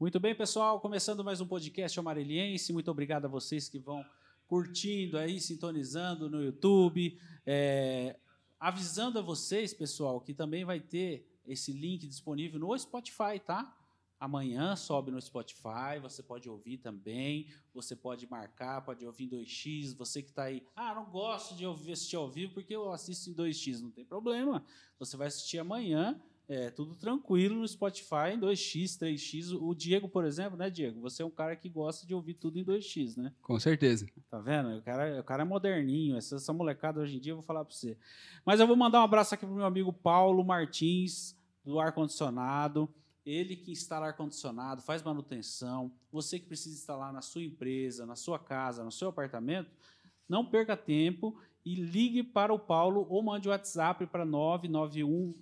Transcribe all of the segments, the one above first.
Muito bem, pessoal, começando mais um podcast amareliense. Muito obrigado a vocês que vão curtindo aí, sintonizando no YouTube. É, avisando a vocês, pessoal, que também vai ter esse link disponível no Spotify, tá? Amanhã sobe no Spotify, você pode ouvir também, você pode marcar, pode ouvir em 2x. Você que está aí, ah, não gosto de ouvir, assistir ao vivo porque eu assisto em 2x, não tem problema. Você vai assistir amanhã é, tudo tranquilo no Spotify em 2x, 3x. O Diego, por exemplo, né, Diego? Você é um cara que gosta de ouvir tudo em 2x, né? Com certeza. Tá vendo? O cara, o cara é moderninho. Essa, essa molecada hoje em dia, eu vou falar para você. Mas eu vou mandar um abraço aqui pro meu amigo Paulo Martins, do ar-condicionado. Ele que instala ar-condicionado, faz manutenção. Você que precisa instalar na sua empresa, na sua casa, no seu apartamento, não perca tempo e ligue para o Paulo ou mande o WhatsApp para 991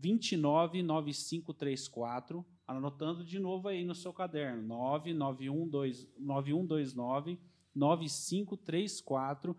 299534, anotando de novo aí no seu caderno, 99129 9534.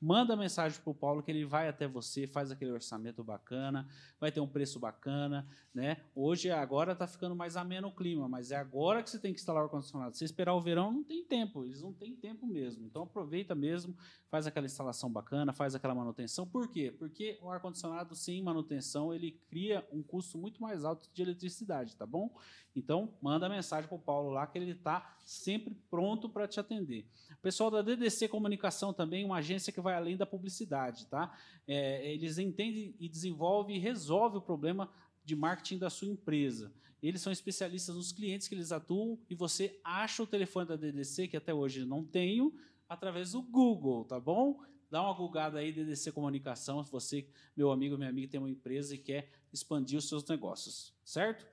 Manda mensagem para o Paulo que ele vai até você, faz aquele orçamento bacana, vai ter um preço bacana, né? Hoje, agora está ficando mais ameno o clima, mas é agora que você tem que instalar o ar-condicionado. Se esperar o verão, não tem tempo, eles não têm tempo mesmo. Então aproveita mesmo, faz aquela instalação bacana, faz aquela manutenção. Por quê? Porque o ar-condicionado sem manutenção, ele cria um custo muito mais alto de eletricidade, tá bom? Então, manda mensagem para o Paulo lá que ele está sempre pronto para te atender. Pessoal da DDC Comunicação também, uma agência que vai além da publicidade, tá? É, eles entendem e desenvolvem e resolvem o problema de marketing da sua empresa. Eles são especialistas nos clientes que eles atuam e você acha o telefone da DDC, que até hoje não tenho, através do Google, tá bom? Dá uma googada aí, DDC Comunicação, se você, meu amigo, minha amiga, tem uma empresa e quer expandir os seus negócios, certo?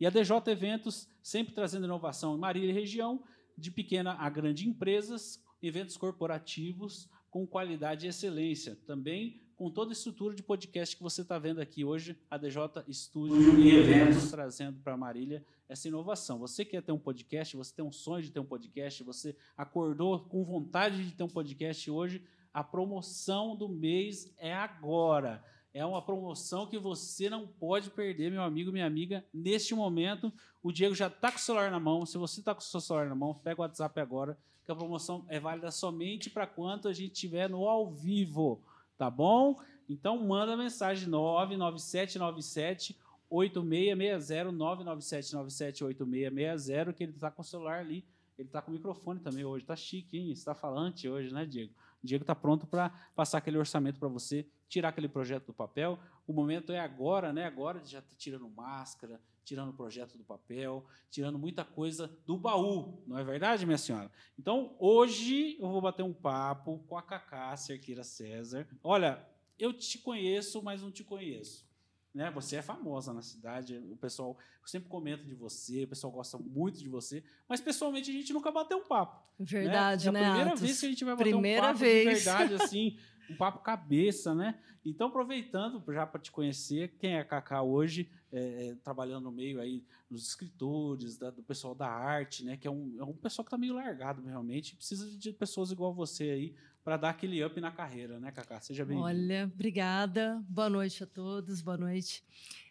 E a DJ Eventos, sempre trazendo inovação em Marília e região, de pequena a grande empresas, eventos corporativos com qualidade e excelência. Também com toda a estrutura de podcast que você está vendo aqui hoje, a DJ Estúdio e Eventos trazendo para Marília essa inovação. Você quer ter um podcast, você tem um sonho de ter um podcast, você acordou com vontade de ter um podcast hoje, a promoção do mês é agora. É uma promoção que você não pode perder, meu amigo, minha amiga. Neste momento, o Diego já está com o celular na mão. Se você está com o seu celular na mão, pega o WhatsApp agora, que a promoção é válida somente para quanto a gente tiver no ao vivo, tá bom? Então manda mensagem 99797 8660 99797 8660 que ele está com o celular ali. Ele está com o microfone também hoje, está chique, hein? Está falante hoje, né, Diego? O Diego está pronto para passar aquele orçamento para você, tirar aquele projeto do papel. O momento é agora, né? Agora já está tirando máscara, tirando o projeto do papel, tirando muita coisa do baú, não é verdade, minha senhora? Então, hoje eu vou bater um papo com a Cacá Cerqueira César. Olha, eu te conheço, mas não te conheço. Né? Você é famosa na cidade, o pessoal sempre comenta de você, o pessoal gosta muito de você, mas pessoalmente a gente nunca bateu um papo. Né? Verdade, né? É a primeira Atos? vez que a gente vai bater primeira um papo vez. de verdade, assim, um papo cabeça, né? Então, aproveitando já para te conhecer, quem é a Cacá hoje, é, é, trabalhando no meio aí dos escritores, da, do pessoal da arte, né? Que é um, é um pessoal que está meio largado realmente, precisa de pessoas igual você aí para dar aquele up na carreira, né, Cacá? Seja bem-vindo. Olha, obrigada. Boa noite a todos. Boa noite.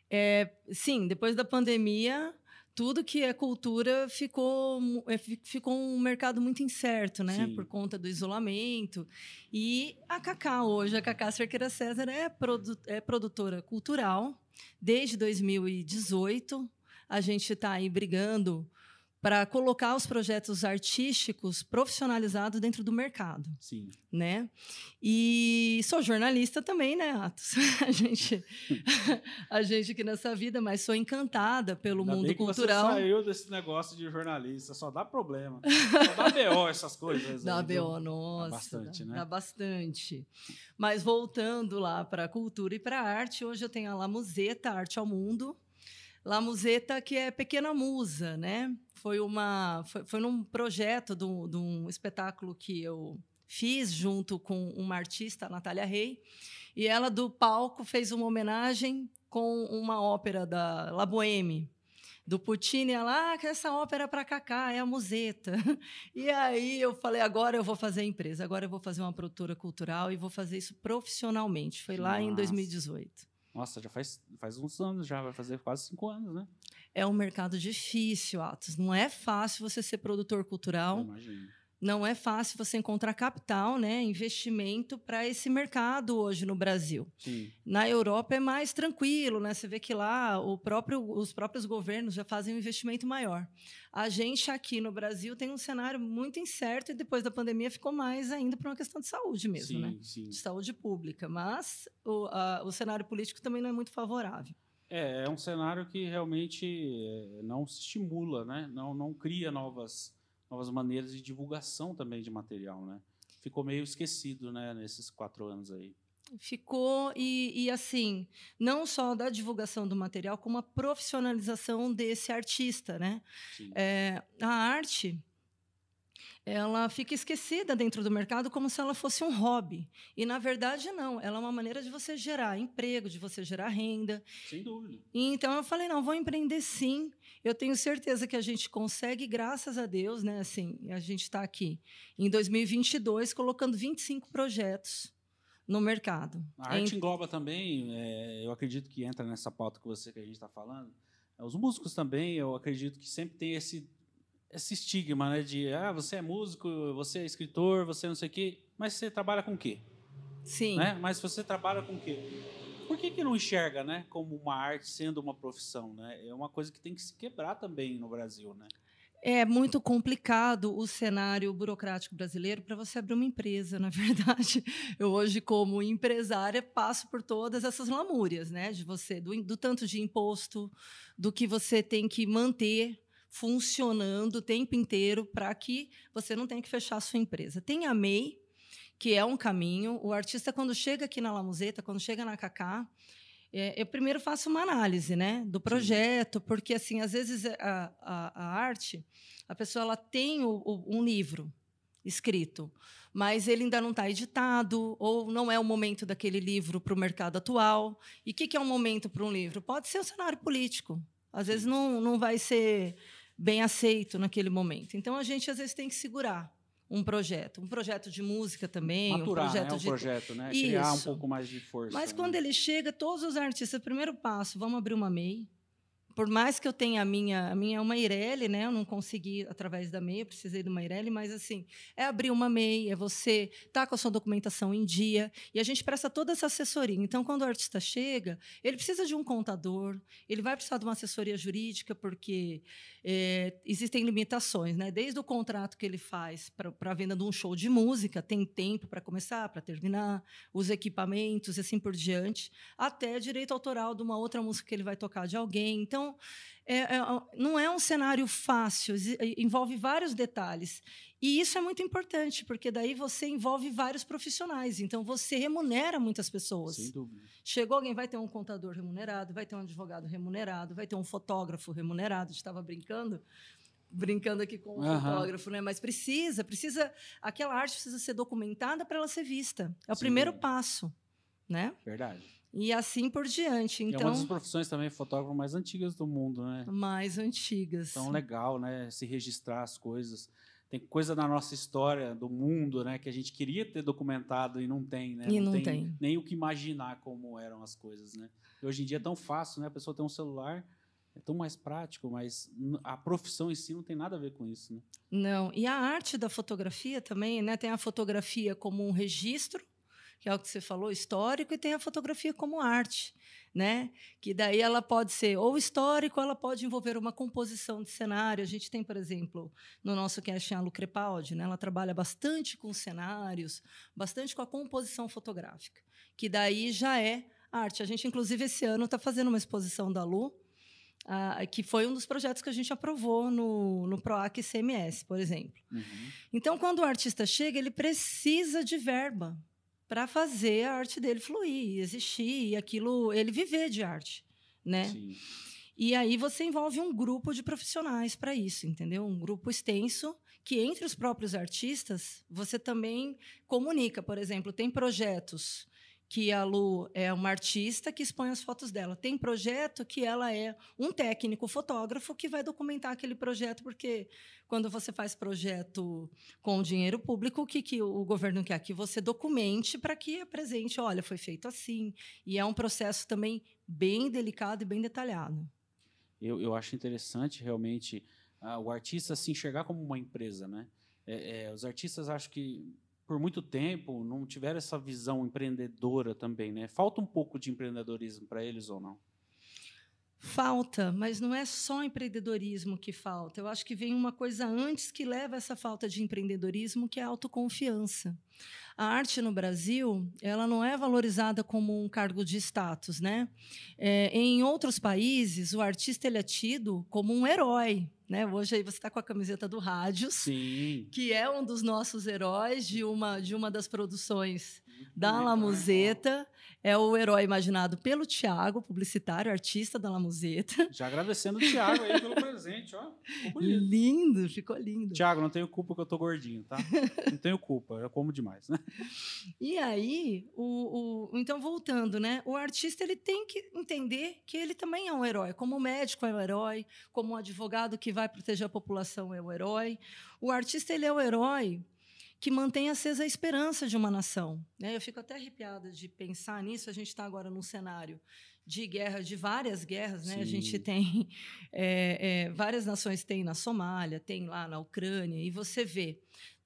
É, sim, depois da pandemia, tudo que é cultura ficou, fi- ficou um mercado muito incerto, né? Sim. Por conta do isolamento. E a Cacá hoje, a Cacá Cerqueira César é, produ é produtora cultural desde 2018. A gente está aí brigando para colocar os projetos artísticos profissionalizados dentro do mercado Sim. né? E sou jornalista também, né, Atos? A gente, a gente aqui nessa vida, mas sou encantada pelo Ainda mundo cultural. Você saiu desse negócio de jornalista, só dá problema. Só dá BO essas coisas. Dá aí? BO, nossa. bastante, dá, né? dá bastante. Mas voltando lá para a cultura e para a arte, hoje eu tenho a La Museta, Arte ao Mundo. La Museta, que é Pequena Musa, né? Foi, uma, foi, foi num projeto de um, espetáculo que eu fiz junto com uma artista, a Natália Rey, e ela do palco fez uma homenagem com uma ópera da La Boheme, do Puccini, ela, ah, essa ópera para Cacá, é a Museta. E aí eu falei, agora eu vou fazer a empresa, agora eu vou fazer uma produtora cultural e vou fazer isso profissionalmente. Foi lá em Massa. 2018. Nossa, já faz, faz uns anos, já vai fazer quase cinco anos, né? É um mercado difícil, Atos. Não é fácil você ser produtor cultural. Eu imagino. Não é fácil você encontrar capital, né, investimento para esse mercado hoje no Brasil. Sim. Na Europa é mais tranquilo, né? Você vê que lá próprio, os próprios governos já fazem um investimento maior. A gente aqui no Brasil tem um cenário muito incerto e depois da pandemia ficou mais ainda para uma questão de saúde mesmo, sim, né? Sim. De saúde pública. Mas o, a, o cenário político também não é muito favorável. É, é um cenário que realmente é, não se estimula, né? Não, não cria novas novas maneiras de divulgação também de material, né? Ficou meio esquecido, né, nesses quatro anos aí. Ficou, e, e assim, não só da divulgação do material, como a profissionalização desse artista, né? É, a arte, ela fica esquecida dentro do mercado como se ela fosse um hobby. E, na verdade, não. Ela é uma maneira de você gerar emprego, de você gerar renda. Sem dúvida. E, então, eu falei, não, vou empreender sim. Eu tenho certeza que a gente consegue, graças a Deus, né? Assim, a gente está aqui em 2022 colocando 25 projetos no mercado. A arte engloba também, é, eu acredito que entra nessa pauta que você que a gente está falando. Os músicos também, eu acredito que sempre tem esse esse estigma, né, de ah, você é músico, você é escritor, você não sei o quê, mas você trabalha com o quê? Sim. Né? Mas você trabalha com o quê? Por que, que não enxerga, né, como uma arte sendo uma profissão, né? É uma coisa que tem que se quebrar também no Brasil, né? É muito complicado o cenário burocrático brasileiro para você abrir uma empresa, na verdade. Eu hoje, como empresária, passo por todas essas lamúrias, né? De você, do, do tanto de imposto, do que você tem que manter funcionando o tempo inteiro para que você não tenha que fechar a sua empresa. Tem a MEI, que é um caminho. O artista, quando chega aqui na La Museta, quando chega na Cacá, é, eu primeiro faço uma análise né, do projeto, porque, assim, às vezes, a, a, a arte, a pessoa ela tem o, o, um livro escrito, mas ele ainda não está editado, ou não é o momento daquele livro para o mercado atual. E o que, que é um momento para um livro? Pode ser o um cenário político. Às vezes não, não vai ser bem aceito naquele momento. Então a gente às vezes tem que segurar um projeto, um projeto de música também, Maturar, um projeto né? um de projeto, né? Criar um pouco mais de força. Mas né? quando ele chega, todos os artistas, primeiro passo, vamos abrir uma MEI, por mais que eu tenha a minha, a minha é uma Ireli, né? Eu não consegui através da MEI, precisei de uma Ireli, mas assim, é abrir uma MEI, é você tá com a sua documentação em dia, e a gente presta toda essa assessoria. Então, quando o artista chega, ele precisa de um contador, ele vai precisar de uma assessoria jurídica, porque é, existem limitações, né? Desde o contrato que ele faz para a venda de um show de música, tem tempo para começar, para terminar, os equipamentos e assim por diante, até direito autoral de uma outra música que ele vai tocar de alguém. Então, então, é, é, não é um cenário fácil, envolve vários detalhes. E isso é muito importante, porque daí você envolve vários profissionais. Então, você remunera muitas pessoas. Sem dúvida. Chegou alguém, vai ter um contador remunerado, vai ter um advogado remunerado, vai ter um fotógrafo remunerado. A gente estava brincando brincando aqui com o uhum. fotógrafo, né? Mas precisa, precisa, aquela arte precisa ser documentada para ela ser vista. É o Sim. primeiro passo, né? Verdade. E assim por diante. Então, é uma das então profissões também fotógrafo mais antigas do mundo, né? Mais antigas. Então, legal, né? Se registrar as coisas. Tem coisa da nossa história, do mundo, né? Que a gente queria ter documentado e não tem, né? E não, não tem, tem, nem o que imaginar como eram as coisas, né? E hoje em dia é tão fácil, né? A pessoa tem um celular, é tão mais prático, mas a profissão em si não tem nada a ver com isso, né? Não. E a arte da fotografia também, né? Tem a fotografia como um registro que é o que você falou, histórico, e tem a fotografia como arte, né? Que daí ela pode ser ou histórico, ela pode envolver uma composição de cenário. A gente tem, por exemplo, no nosso cast a Lu Crepaldi, né? Ela trabalha bastante com cenários, bastante com a composição fotográfica, que daí já é arte. A gente, inclusive, esse ano está fazendo uma exposição da Lu, ah, que foi um dos projetos que a gente aprovou no, no PROAC CMS, por exemplo. Uhum. Então, quando o artista chega, ele precisa de verba para fazer a arte dele fluir, existir e aquilo ele viver de arte, né? Sim. E aí você envolve um grupo de profissionais para isso, entendeu? Um grupo extenso que entre os próprios artistas você também comunica, por exemplo, tem projetos que a Lu é uma artista que expõe as fotos dela. Tem projeto que ela é um técnico fotógrafo que vai documentar aquele projeto, porque quando você faz projeto com dinheiro público, o que, que o governo quer? Que você documente para que apresente, olha, foi feito assim. E é um processo também bem delicado e bem detalhado. Eu, eu acho interessante, realmente, uh, o artista se enxergar como uma empresa. Né? É, é, os artistas, acho que por muito tempo não tiveram essa visão empreendedora também, né? Falta um pouco de empreendedorismo para eles ou não? Falta, mas não é só empreendedorismo que falta. Eu acho que vem uma coisa antes que leva a essa falta de empreendedorismo, que é a autoconfiança. A arte no Brasil, ela não é valorizada como um cargo de status, né? É, em outros países, o artista ele é tido como um herói, né? Hoje aí você está com a camiseta do Rádios, Sim. que é um dos nossos heróis de uma de uma das produções da La Museta é o herói imaginado pelo Tiago, publicitário, artista da La Museta. Já agradecendo o Tiago aí pelo presente, ó. Ficou. Lindo, ficou lindo. Tiago, não tenho culpa que eu tô gordinho, tá? Não tenho culpa, eu como demais, né? E aí, o, o, então voltando, né? O artista ele tem que entender que ele também é um herói, como o médico é um herói, como o advogado que vai proteger a população é o um herói. O artista ele é o herói que mantém acesa a esperança de uma nação. Né? Eu fico até arrepiada de pensar nisso. A gente está agora num cenário de guerra, de várias guerras. Né? A gente tem é, é, várias nações tem na Somália, tem lá na Ucrânia, e você vê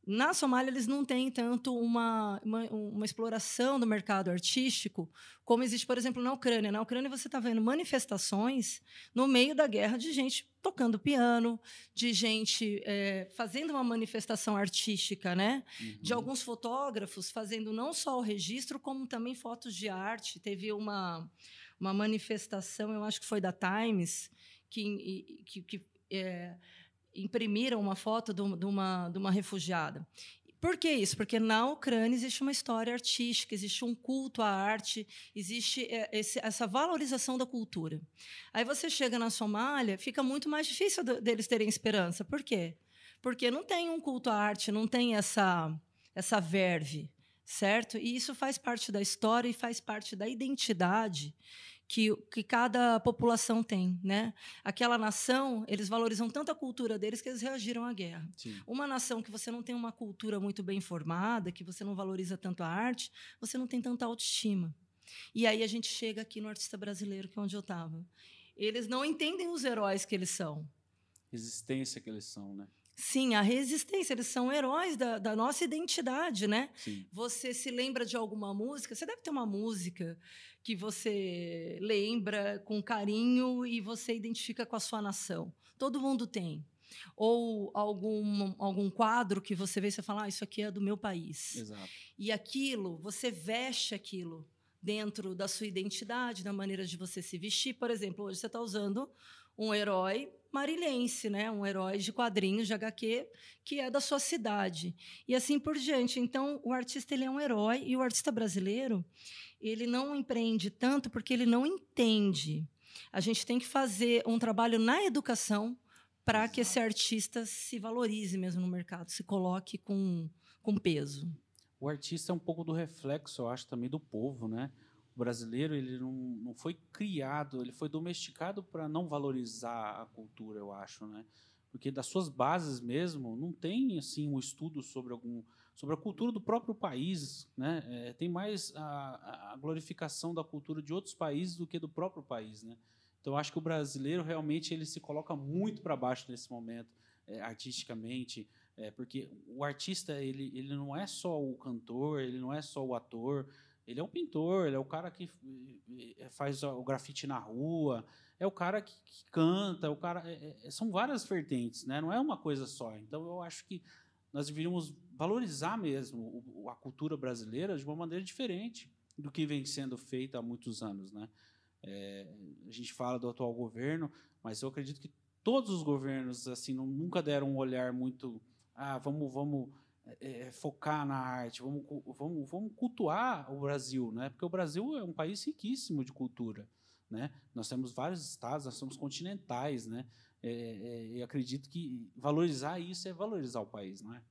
na Somália, eles não têm tanto uma, uma, uma, exploração do mercado artístico como existe, por exemplo, na Ucrânia. Na Ucrânia, você está vendo manifestações no meio da guerra de gente tocando piano, de gente é, fazendo uma manifestação artística, né? Uhum. De alguns fotógrafos fazendo não só o registro, como também fotos de arte. Teve uma, uma manifestação, eu acho que foi da Times, que, que, que é, imprimiram uma foto de uma, de uma refugiada. Por que isso? Porque na Ucrânia existe uma história artística, existe um culto à arte, existe esse, essa valorização da cultura. Aí você chega na Somália, fica muito mais difícil deles terem esperança. Por quê? Porque não tem um culto à arte, não tem essa, essa verve, certo? E isso faz parte da história e faz parte da identidade que, que cada população tem, né? Aquela nação, eles valorizam tanto a cultura deles que eles reagiram à guerra. Sim. Uma nação que você não tem uma cultura muito bem formada, que você não valoriza tanto a arte, você não tem tanta autoestima. E aí a gente chega aqui no artista brasileiro, que é onde eu estava. Eles não entendem os heróis que eles são. Resistência que eles são, né? Sim, a resistência, eles são heróis da, da nossa identidade, né? Sim. Você se lembra de alguma música? Você deve ter uma música que você lembra com carinho e você identifica com a sua nação. Todo mundo tem. Ou algum, algum quadro que você vê e você fala, ah, isso aqui é do meu país. Exato. E aquilo, você veste aquilo dentro da sua identidade, da maneira de você se vestir. Por exemplo, hoje você está usando um herói marilhense, né? um herói de quadrinhos, de HQ, que é da sua cidade. E assim por diante. Então, o artista ele é um herói, e o artista brasileiro ele não empreende tanto porque ele não entende. A gente tem que fazer um trabalho na educação para que esse artista se valorize mesmo no mercado, se coloque com, com peso. O artista é um pouco do reflexo, eu acho, também do povo, né? o brasileiro ele não, não foi criado, ele foi domesticado para não valorizar a cultura, eu acho, né? Porque das suas bases mesmo não tem assim um estudo sobre algum sobre a cultura do próprio país, né? É, tem mais a, a, glorificação da cultura de outros países do que do próprio país, né? Então eu acho que o brasileiro realmente ele se coloca muito para baixo nesse momento, é, artisticamente, é, porque o artista ele, ele não é só o cantor, ele não é só o ator, ele é o pintor, ele é o cara que eh, faz o grafite na rua, é o cara que, que canta, é o cara. É, é, são várias vertentes, né? não é uma coisa só. Então eu acho que nós deveríamos valorizar mesmo a cultura brasileira de uma maneira diferente do que vem sendo feita há muitos anos. Né? É, a gente fala do atual governo, mas eu acredito que todos os governos assim nunca deram um olhar muito. Ah, vamos, vamos é, é, focar na arte, vamos, vamos, vamos cultuar o Brasil, né? porque o Brasil é um país riquíssimo de cultura. Né? Nós temos vários estados, nós somos continentais, né? É, é, acredito que valorizar isso é valorizar o país, não é?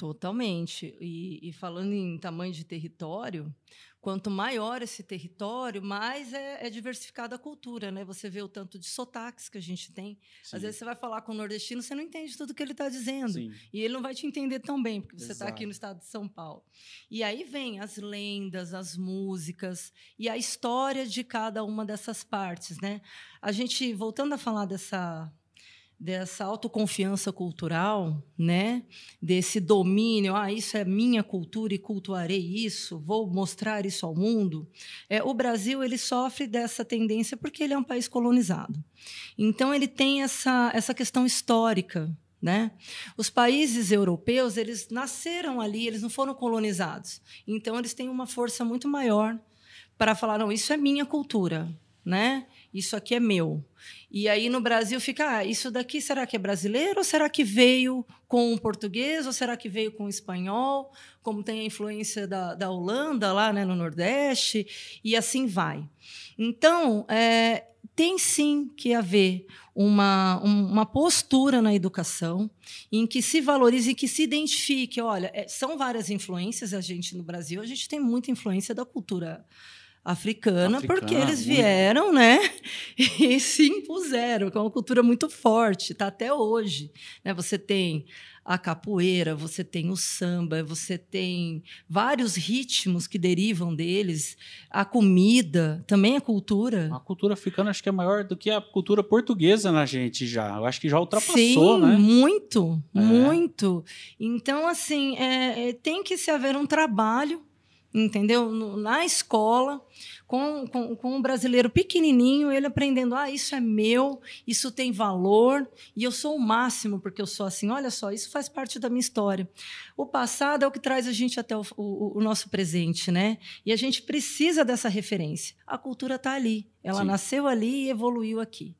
Totalmente. E, e, falando em tamanho de território, quanto maior esse território, mais é, é, diversificada a cultura, né? Você vê o tanto de sotaques que a gente tem. Sim. Às vezes você vai falar com o nordestino, você não entende tudo que ele está dizendo. Sim. E ele não vai te entender tão bem, porque você está aqui no estado de São Paulo. E aí vem as lendas, as músicas e a história de cada uma dessas partes, né? A gente, voltando a falar dessa dessa autoconfiança cultural, né? Desse domínio, ah, isso é minha cultura e cultuarei isso, vou mostrar isso ao mundo. É, o Brasil ele sofre dessa tendência porque ele é um país colonizado. Então ele tem essa essa questão histórica, né? Os países europeus eles nasceram ali, eles não foram colonizados. Então eles têm uma força muito maior para falar não, isso é minha cultura, né? Isso aqui é meu. E aí no Brasil fica, ah, isso daqui será que é brasileiro ou será que veio com o português ou será que veio com o espanhol? Como tem a influência da, da Holanda lá né, no Nordeste e assim vai. Então é, tem sim que haver uma, uma postura na educação em que se valorize, que se identifique. Olha, é, são várias influências a gente no Brasil, a gente tem muita influência da cultura africana, africana porque eles vieram, né, e se impuseram, com é uma cultura muito forte, tá até hoje, né? Você tem a capoeira, você tem o samba, você tem vários ritmos que derivam deles, a comida, também a cultura. A cultura africana acho que é maior do que a cultura portuguesa na gente já. Eu acho que já ultrapassou, Sim, né? muito, é. muito. Então, assim, é, é, tem que se haver um trabalho entendeu? No, na escola, com, com, com um brasileiro pequenininho, ele aprendendo: ah, isso é meu, isso tem valor, e eu sou o máximo porque eu sou assim. Olha só, isso faz parte da minha história. O passado é o que traz a gente até o, o, o nosso presente, né? E a gente precisa dessa referência. A cultura está ali, ela Sim. nasceu ali e evoluiu aqui.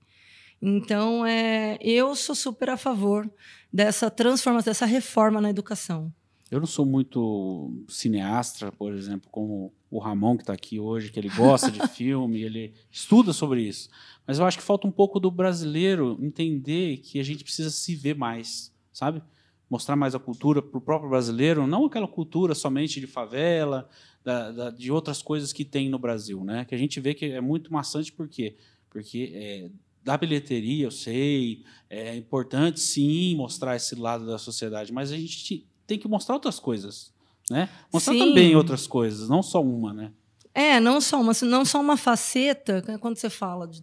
Então, é, eu sou super a favor dessa transformação, dessa reforma na educação. Eu não sou muito cineasta, por exemplo, como o Ramon, que está aqui hoje, que ele gosta de filme, ele estuda sobre isso. Mas eu acho que falta um pouco do brasileiro entender que a gente precisa se ver mais, sabe? Mostrar mais a cultura para o próprio brasileiro, não aquela cultura somente de favela, da, da, de outras coisas que tem no Brasil, né? Que a gente vê que é muito maçante, por quê? Porque é, da bilheteria, eu sei, é importante sim mostrar esse lado da sociedade, mas a gente tem que mostrar outras coisas, né? Mostrar Sim. também outras coisas, não só uma, né? É, não só uma, não só uma faceta, né, quando você fala de,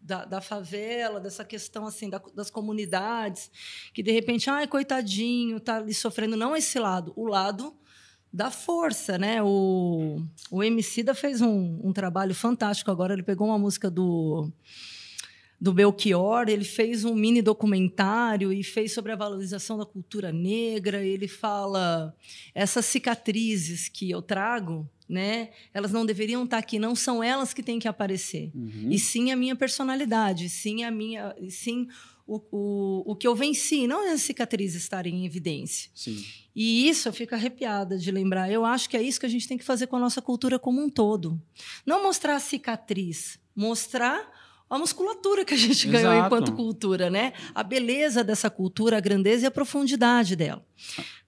da, da, favela, dessa questão assim da, das comunidades, que de repente, ai, coitadinho, tá ali sofrendo, não esse lado, o lado da força, né? O, o Emicida fez um, um trabalho fantástico agora, ele pegou uma música do do Belchior, ele fez um mini documentário e fez sobre a valorização da cultura negra. Ele fala essas cicatrizes que eu trago, né? Elas não deveriam estar aqui, não são elas que têm que aparecer, uhum. e sim a minha personalidade, sim a minha, sim o, o, o que eu venci, não as cicatrizes estarem em evidência. Sim. E isso eu fico arrepiada de lembrar. Eu acho que é isso que a gente tem que fazer com a nossa cultura como um todo. Não mostrar a cicatriz, mostrar a musculatura que a gente Exato. ganhou enquanto cultura, né? A beleza dessa cultura, a grandeza e a profundidade dela.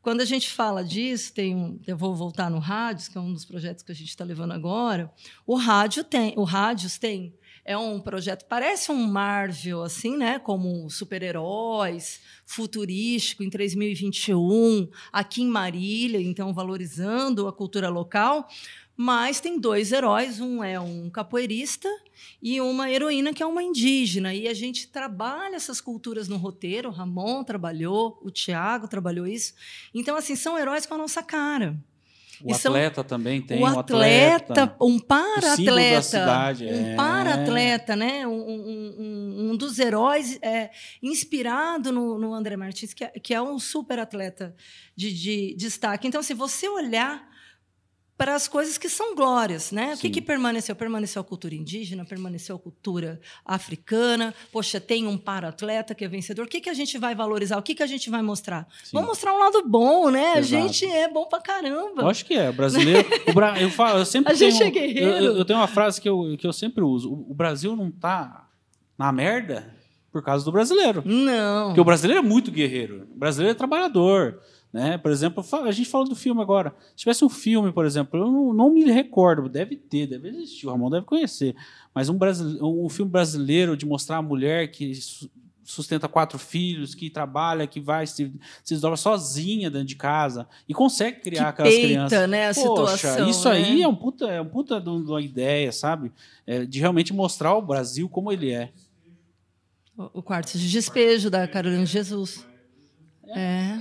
Quando a gente fala disso, tem um, eu vou voltar no Rádios, que é um dos projetos que a gente está levando agora. O rádio tem, o Rádios tem é um projeto parece um Marvel assim, né? Como super-heróis, futurístico em 2021, aqui em Marília, então valorizando a cultura local. Mas tem dois heróis, um é um capoeirista e uma heroína que é uma indígena. E a gente trabalha essas culturas no roteiro. O Ramon trabalhou, o Tiago trabalhou isso. Então, assim, são heróis com a nossa cara. O atleta também tem o atleta, um para-atleta, um é. para-atleta, né? Um, um, um, dos heróis é, inspirado no, no André Martins, que é, que é um super atleta de, de destaque. Então, se você olhar para as coisas que são glórias, né? Sim. O que, que permaneceu? Permaneceu a cultura indígena, permaneceu a cultura africana. Poxa, tem um para-atleta que é vencedor. O que, que a gente vai valorizar? O que, que a gente vai mostrar? Sim. Vamos mostrar um lado bom, né? Exato. A gente é bom pra caramba. Eu acho que é. O brasileiro. o Bra... eu, falo, eu sempre a tenho, gente é guerreiro. Eu, eu, tenho uma frase que eu, que eu sempre uso. O, o Brasil não tá na merda por causa do brasileiro. Não. Porque o brasileiro é muito guerreiro. O brasileiro é trabalhador Né? Por exemplo, a gente falou do filme agora. Se tivesse um filme, por exemplo, eu não, não me recordo, deve ter, deve existir, o Ramon deve conhecer. Mas um, um filme brasileiro de mostrar a mulher que sustenta quatro filhos, que trabalha, que vai, se, se desdobra sozinha dentro de casa e consegue criar que aquelas peita, crianças. Né, a Poxa, situação, isso né? aí é um puta, é um puta de uma ideia, sabe? É, de realmente mostrar o Brasil como ele é. O quarto de despejo da Carolina Jesus. É.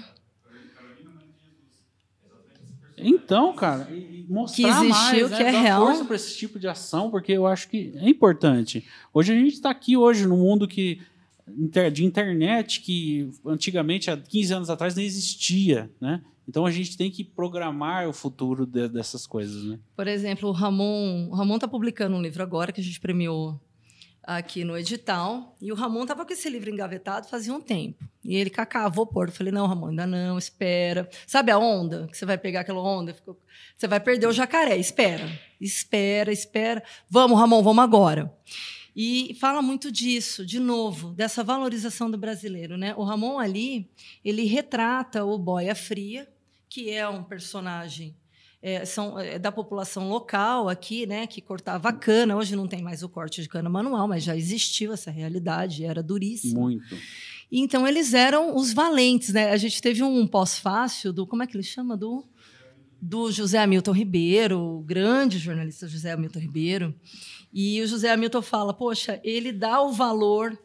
Então, cara, mostrar que existiu, mais, né? que é Dar real. força para esse tipo de ação, porque eu acho que é importante. Hoje a gente está aqui hoje no mundo que de internet que antigamente há 15 anos atrás não existia, né? Então a gente tem que programar o futuro de, dessas coisas, né? Por exemplo, o Ramon, o Ramon está publicando um livro agora que a gente premiou aqui no edital, e o Ramon estava com esse livro engavetado fazia um tempo. E ele, Cacá, vou pôr. Eu falei, não, Ramon, ainda não, espera. Sabe a onda? Que você vai pegar aquela onda, você vai perder o jacaré, espera. Espera, espera. Vamos, Ramon, vamos agora. E fala muito disso, de novo, dessa valorização do brasileiro. Né? O Ramon ali, ele retrata o Boia Fria, que é um personagem é, são, é, da população local aqui, né, que cortava cana. Hoje não tem mais o corte de cana manual, mas já existiu essa realidade, era duríssimo. Muito. Então eles eram os valentes, né? A gente teve um pós-fácil do como é que ele chama do do José Hamilton Ribeiro, o grande jornalista José Hamilton Ribeiro. E o José Hamilton fala: Poxa, ele dá o valor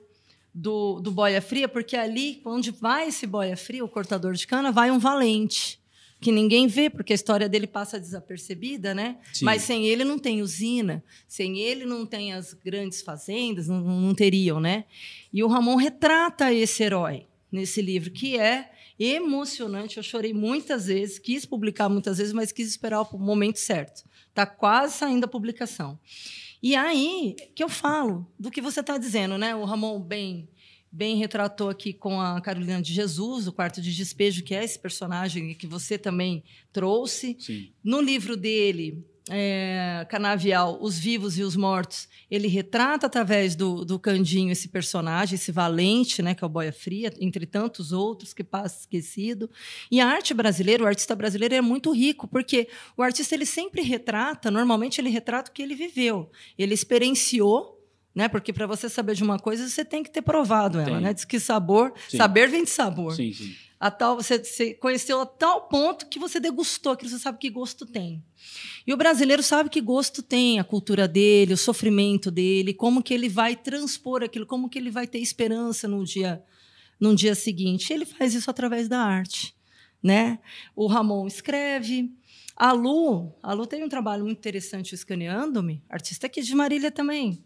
do, do boia fria, porque ali, onde vai esse boia fria, o cortador de cana, vai um valente, que ninguém vê, porque a história dele passa desapercebida, né? Sim. Mas sem ele não tem usina, sem ele não tem as grandes fazendas, não, não teriam, né? E o Ramon retrata esse herói nesse livro, que é emocionante. Eu chorei muitas vezes, quis publicar muitas vezes, mas quis esperar o momento certo. Está quase saindo a publicação. E aí que eu falo do que você está dizendo, né? O Ramon bem bem retratou aqui com a Carolina de Jesus, o quarto de despejo, que é esse personagem que você também trouxe. Sim. No livro dele, é, Canavial, Os Vivos e os Mortos, ele retrata através do, do Candinho esse personagem, esse valente, né, que é o Boia Fria, entre tantos outros que passa esquecido. E a arte brasileira, o artista brasileiro é muito rico, porque o artista ele sempre retrata, normalmente ele retrata o que ele viveu, ele experienciou. Né? Porque para você saber de uma coisa, você tem que ter provado ela. Tem. Né? Diz que sabor, Sim. saber vem de sabor Sim, sim. a tal você, você conheceu a tal ponto que você degustou, que você sabe que gosto tem. E o brasileiro sabe que gosto tem, a cultura dele, o sofrimento dele, como que ele vai transpor aquilo, como que ele vai ter esperança no dia, no dia seguinte. Ele faz isso através da arte, né? O Ramon escreve. A Lu, a Lu tem um trabalho muito interessante escaneando-me, artista aqui de Marília também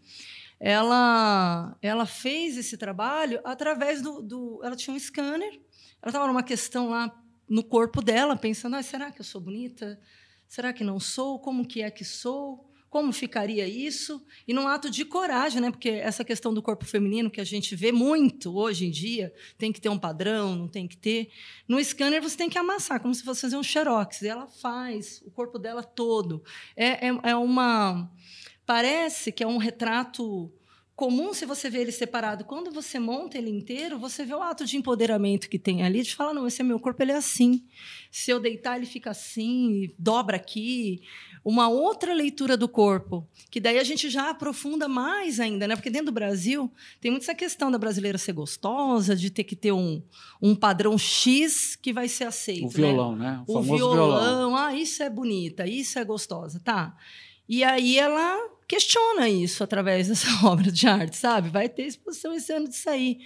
ela, ela fez esse trabalho através do, do ela tinha um scanner ela estava numa questão lá no corpo dela pensando ah, será que eu sou bonita? Será que não sou? Como que é que sou? Como ficaria isso? E num ato de coragem né porque essa questão do corpo feminino que a gente vê muito hoje em dia tem que ter um padrão não tem que ter. No scanner você tem que amassar como se fosse fazer um xerox e ela faz o corpo dela todo. É, é, é uma parece que é um retrato comum se você vê ele separado. Quando você monta ele inteiro, você vê o ato de empoderamento que tem ali, de falar, não, esse é meu corpo, ele é assim. Se eu deitar, ele fica assim, dobra aqui. Uma outra leitura do corpo, que daí a gente já aprofunda mais ainda, né? Porque dentro do Brasil tem muito essa questão da brasileira ser gostosa, de ter que ter um, um padrão X que vai ser aceito. O violão, né? né? O, famoso violão, violão. ah, isso é bonita, isso é gostosa, tá? E aí ela questiona isso através dessa obra de arte, sabe? Vai ter exposição esse ano disso aí.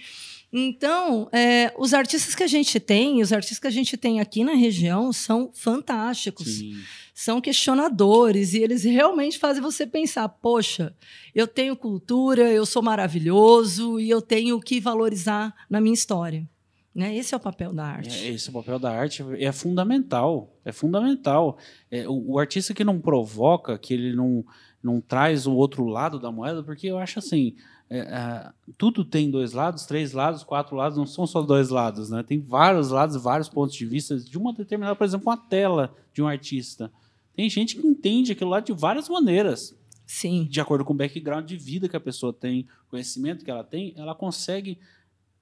Então, é, os artistas que a gente tem, os artistas que a gente tem aqui na região são fantásticos, Sim. são questionadores e eles realmente fazem você pensar: poxa, eu tenho cultura, eu sou maravilhoso e eu tenho que valorizar na minha história. Né? Esse é o papel da arte. É, esse papel da arte é fundamental. É fundamental. É, o, o artista que não provoca, que ele não, não traz o outro lado da moeda, porque eu acho assim. é, é, tudo tem dois lados, três lados, quatro lados, não são só dois lados, né? Tem vários lados, vários pontos de vista de uma determinada, por exemplo, uma tela de um artista. Tem gente que entende aquilo lá de várias maneiras. Sim. De acordo com o background de vida que a pessoa tem, conhecimento que ela tem, ela consegue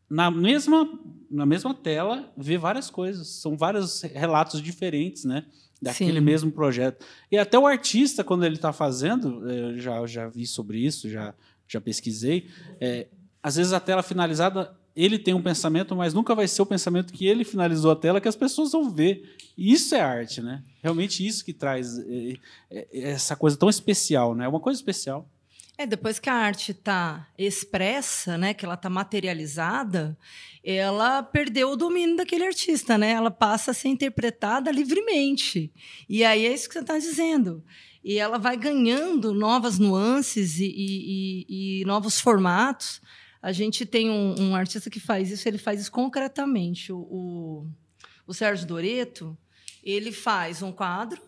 na mesma, na mesma tela, ver várias coisas. São vários relatos diferentes, né? Daquele Sim. mesmo projeto. E até o artista, quando ele está fazendo, eu já, já vi sobre isso, já, já pesquisei. É, às vezes a tela finalizada, ele tem um pensamento, mas nunca vai ser o pensamento que ele finalizou a tela que as pessoas vão ver. E isso é arte, né? Realmente isso que traz é, é, essa coisa tão especial, né? É uma coisa especial. É, depois que a arte está expressa, né, que ela está materializada, ela perdeu o domínio daquele artista, né? Ela passa a ser interpretada livremente. E aí é isso que você está dizendo. E ela vai ganhando novas nuances e, e- e- novos formatos. A gente tem um, um artista que faz isso, ele faz isso concretamente. O, o, o Sérgio Doreto, ele faz um quadro,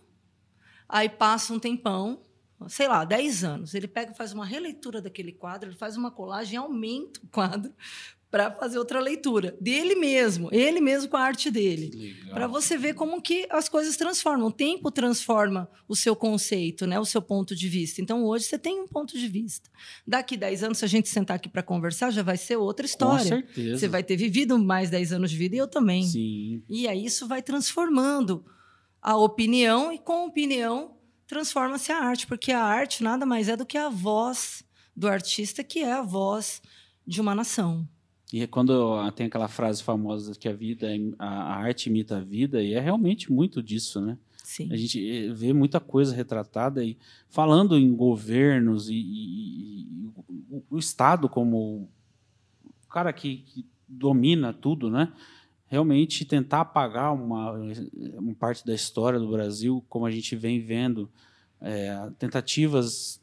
aí passa um tempão, sei lá, 10 anos. Ele pega e faz uma releitura daquele quadro, ele faz uma colagem, aumenta o quadro para fazer outra leitura dele mesmo, ele mesmo com a arte dele. Para você ver como que as coisas transformam. O tempo transforma o seu conceito, né? o seu ponto de vista. Então, hoje você tem um ponto de vista. Daqui 10 anos, se a gente sentar aqui para conversar, já vai ser outra Com história. certeza. Você vai ter vivido mais 10 anos de vida e eu também. Sim. E aí isso vai transformando a opinião e com a opinião transforma-se a arte, porque a arte nada mais é do que a voz do artista, que é a voz de uma nação. E é quando tem aquela frase famosa que a vida, a arte imita a vida, e é realmente muito disso, né? Sim. A gente eh, vê muita coisa retratada e falando em governos e, e- e o, o Estado como o cara que, que domina tudo, né? Realmente tentar apagar uma, uma parte da história do Brasil, como a gente vem vendo, eh, tentativas,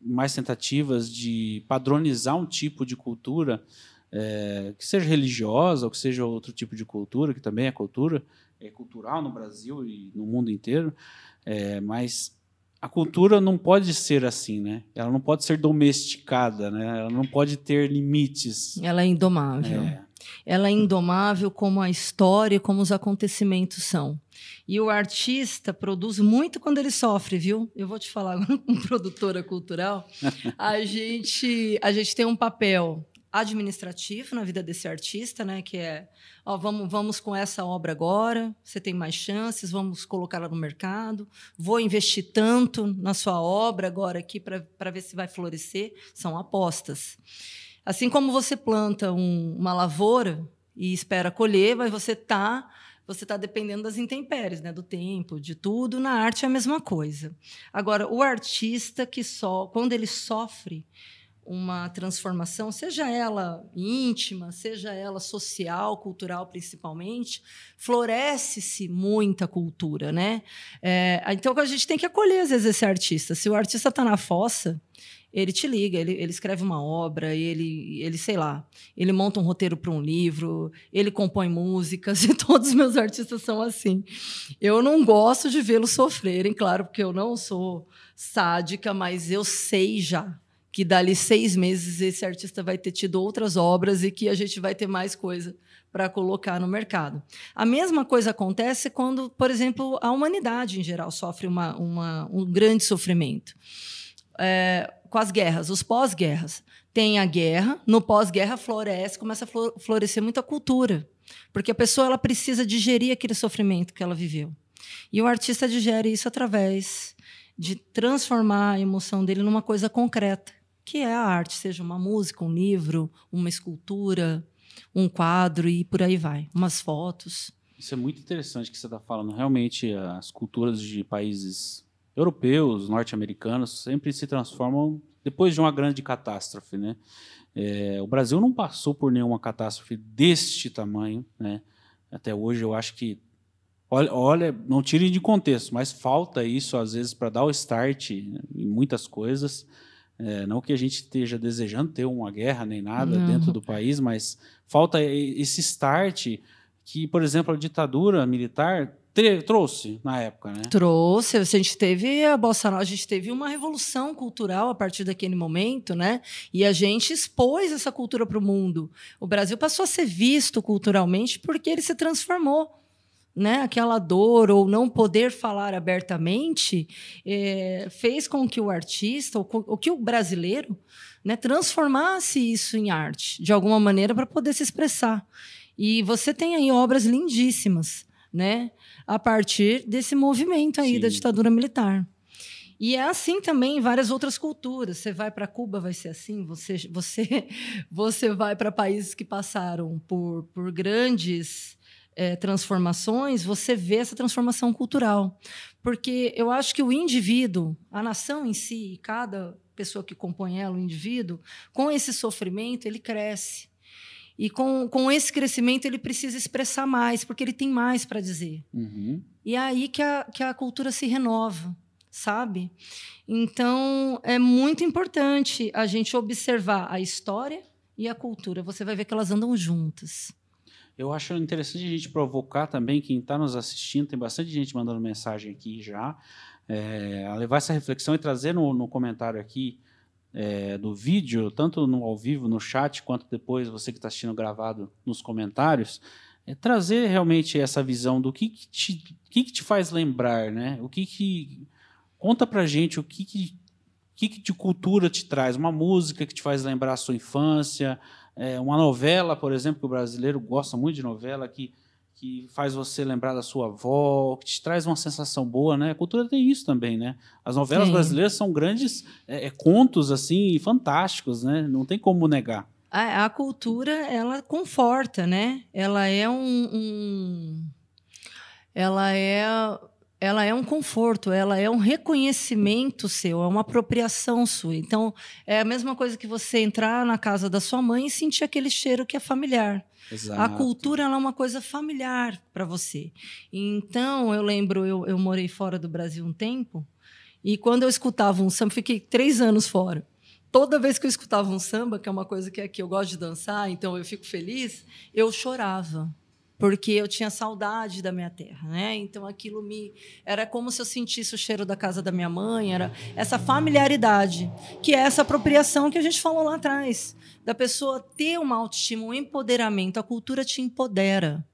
mais tentativas de padronizar um tipo de cultura eh, que seja religiosa ou que seja outro tipo de cultura, que também é cultura, é cultural no Brasil e no mundo inteiro, é, mas a cultura não pode ser assim, né? Ela não pode ser domesticada, né? Ela não pode ter limites. Ela é indomável. É, Ela é indomável como a história e como os acontecimentos são. E o artista produz muito quando ele sofre, viu? Eu vou te falar agora como produtora cultural, a gente a gente tem um papel administrativo na vida desse artista, né, que é, ó, vamos vamos com essa obra agora, você tem mais chances, vamos colocá-la no mercado, vou investir tanto na sua obra agora aqui para ver se vai florescer, são apostas. Assim como você planta um- uma lavoura e espera colher, mas você está você tá dependendo das intempéries, né, do tempo, de tudo. Na arte é a mesma coisa. Agora, o artista que só quando ele sofre uma transformação, seja ela íntima, seja ela social, cultural principalmente, floresce-se muita cultura, né? É, então a gente tem que acolher às vezes esse artista. Se o artista está na fossa, ele te liga, ele, ele escreve uma obra, ele, ele, sei lá, ele monta um roteiro para um livro, ele compõe músicas, e todos os meus artistas são assim. Eu não gosto de vê-los sofrerem, claro, porque eu não sou sádica, mas eu sei já que dali seis meses esse artista vai ter tido outras obras e que a gente vai ter mais coisa para colocar no mercado. A mesma coisa acontece quando, por exemplo, a humanidade em geral sofre uma, uma, um grande sofrimento. É, com as guerras, os pós-guerras. Tem a guerra, no pós-guerra floresce, começa a flo- florescer muita cultura, porque a pessoa ela precisa digerir aquele sofrimento que ela viveu. E o artista digere isso através de transformar a emoção dele numa coisa concreta, que é a arte, seja uma música, um livro, uma escultura, um quadro e por aí vai, umas fotos. Isso é muito interessante que você está falando. Realmente, as culturas de países europeus, norte-americanos, sempre se transformam depois de uma grande catástrofe, né? É, o Brasil não passou por nenhuma catástrofe deste tamanho, né? Até hoje eu acho que olha, olha não tirem de contexto, mas falta isso às vezes para dar o start em muitas coisas. É, não que a gente esteja desejando ter uma guerra nem nada Não. dentro do país, mas falta esse start que, por exemplo, a ditadura militar trouxe na época, né? Trouxe, a gente teve a Bossa Nova, a gente teve uma revolução cultural a partir daquele momento, né? E a gente expôs essa cultura para o mundo. O Brasil passou a ser visto culturalmente porque ele se transformou. né, aquela dor ou não poder falar abertamente é, fez com que o artista, ou, que o brasileiro, né, transformasse isso em arte, de alguma maneira, para poder se expressar. E você tem aí obras lindíssimas, né, a partir desse movimento aí Sim. da ditadura militar. E é assim também em várias outras culturas. Você vai para Cuba, vai ser assim. Você, você, você vai para países que passaram por, por grandes é, transformações, você vê essa transformação cultural. Porque eu acho que o indivíduo, a nação em si, cada pessoa que compõe ela, o indivíduo, com esse sofrimento, ele cresce. E com, com esse crescimento, ele precisa expressar mais, porque ele tem mais para dizer. Uhum. E é aí que a, que a cultura se renova sabe? Então, é muito importante a gente observar a história e a cultura. Você vai ver que elas andam juntas. Eu acho interessante a gente provocar também quem está nos assistindo, tem bastante gente mandando mensagem aqui já, é, a levar essa reflexão e trazer no, no comentário aqui é, do vídeo, tanto no ao vivo, no chat, quanto depois você que está assistindo gravado nos comentários, é trazer realmente essa visão do que, que, te, que, que te faz lembrar, né? O que, que Conta pra gente o que, que, que, de cultura te traz, uma música que te faz lembrar a sua infância, é, uma novela, por exemplo, que o brasileiro gosta muito de novela, que, que faz você lembrar da sua avó, que te traz uma sensação boa, né? A cultura tem isso também, né? As novelas Sim. brasileiras são grandes é, é, contos, assim, fantásticos, né? Não tem como negar. A, a cultura, ela conforta, né? Ela é um, um ela é ela é um conforto, ela é um reconhecimento seu, é uma apropriação sua. Então, é a mesma coisa que você entrar na casa da sua mãe e sentir aquele cheiro que é familiar. Exato. A cultura é uma coisa familiar para você. Então, eu lembro, eu, eu morei fora do Brasil um tempo, e quando eu escutava um samba, fiquei três anos fora. Toda vez que eu escutava um samba, que é uma coisa que aqui eu gosto de dançar, então eu fico feliz, eu chorava porque eu tinha saudade da minha terra, né? Então aquilo me era como se eu sentisse o cheiro da casa da minha mãe, era essa familiaridade, que é essa apropriação que a gente falou lá atrás, da pessoa ter uma autoestima, um empoderamento, a cultura te empodera.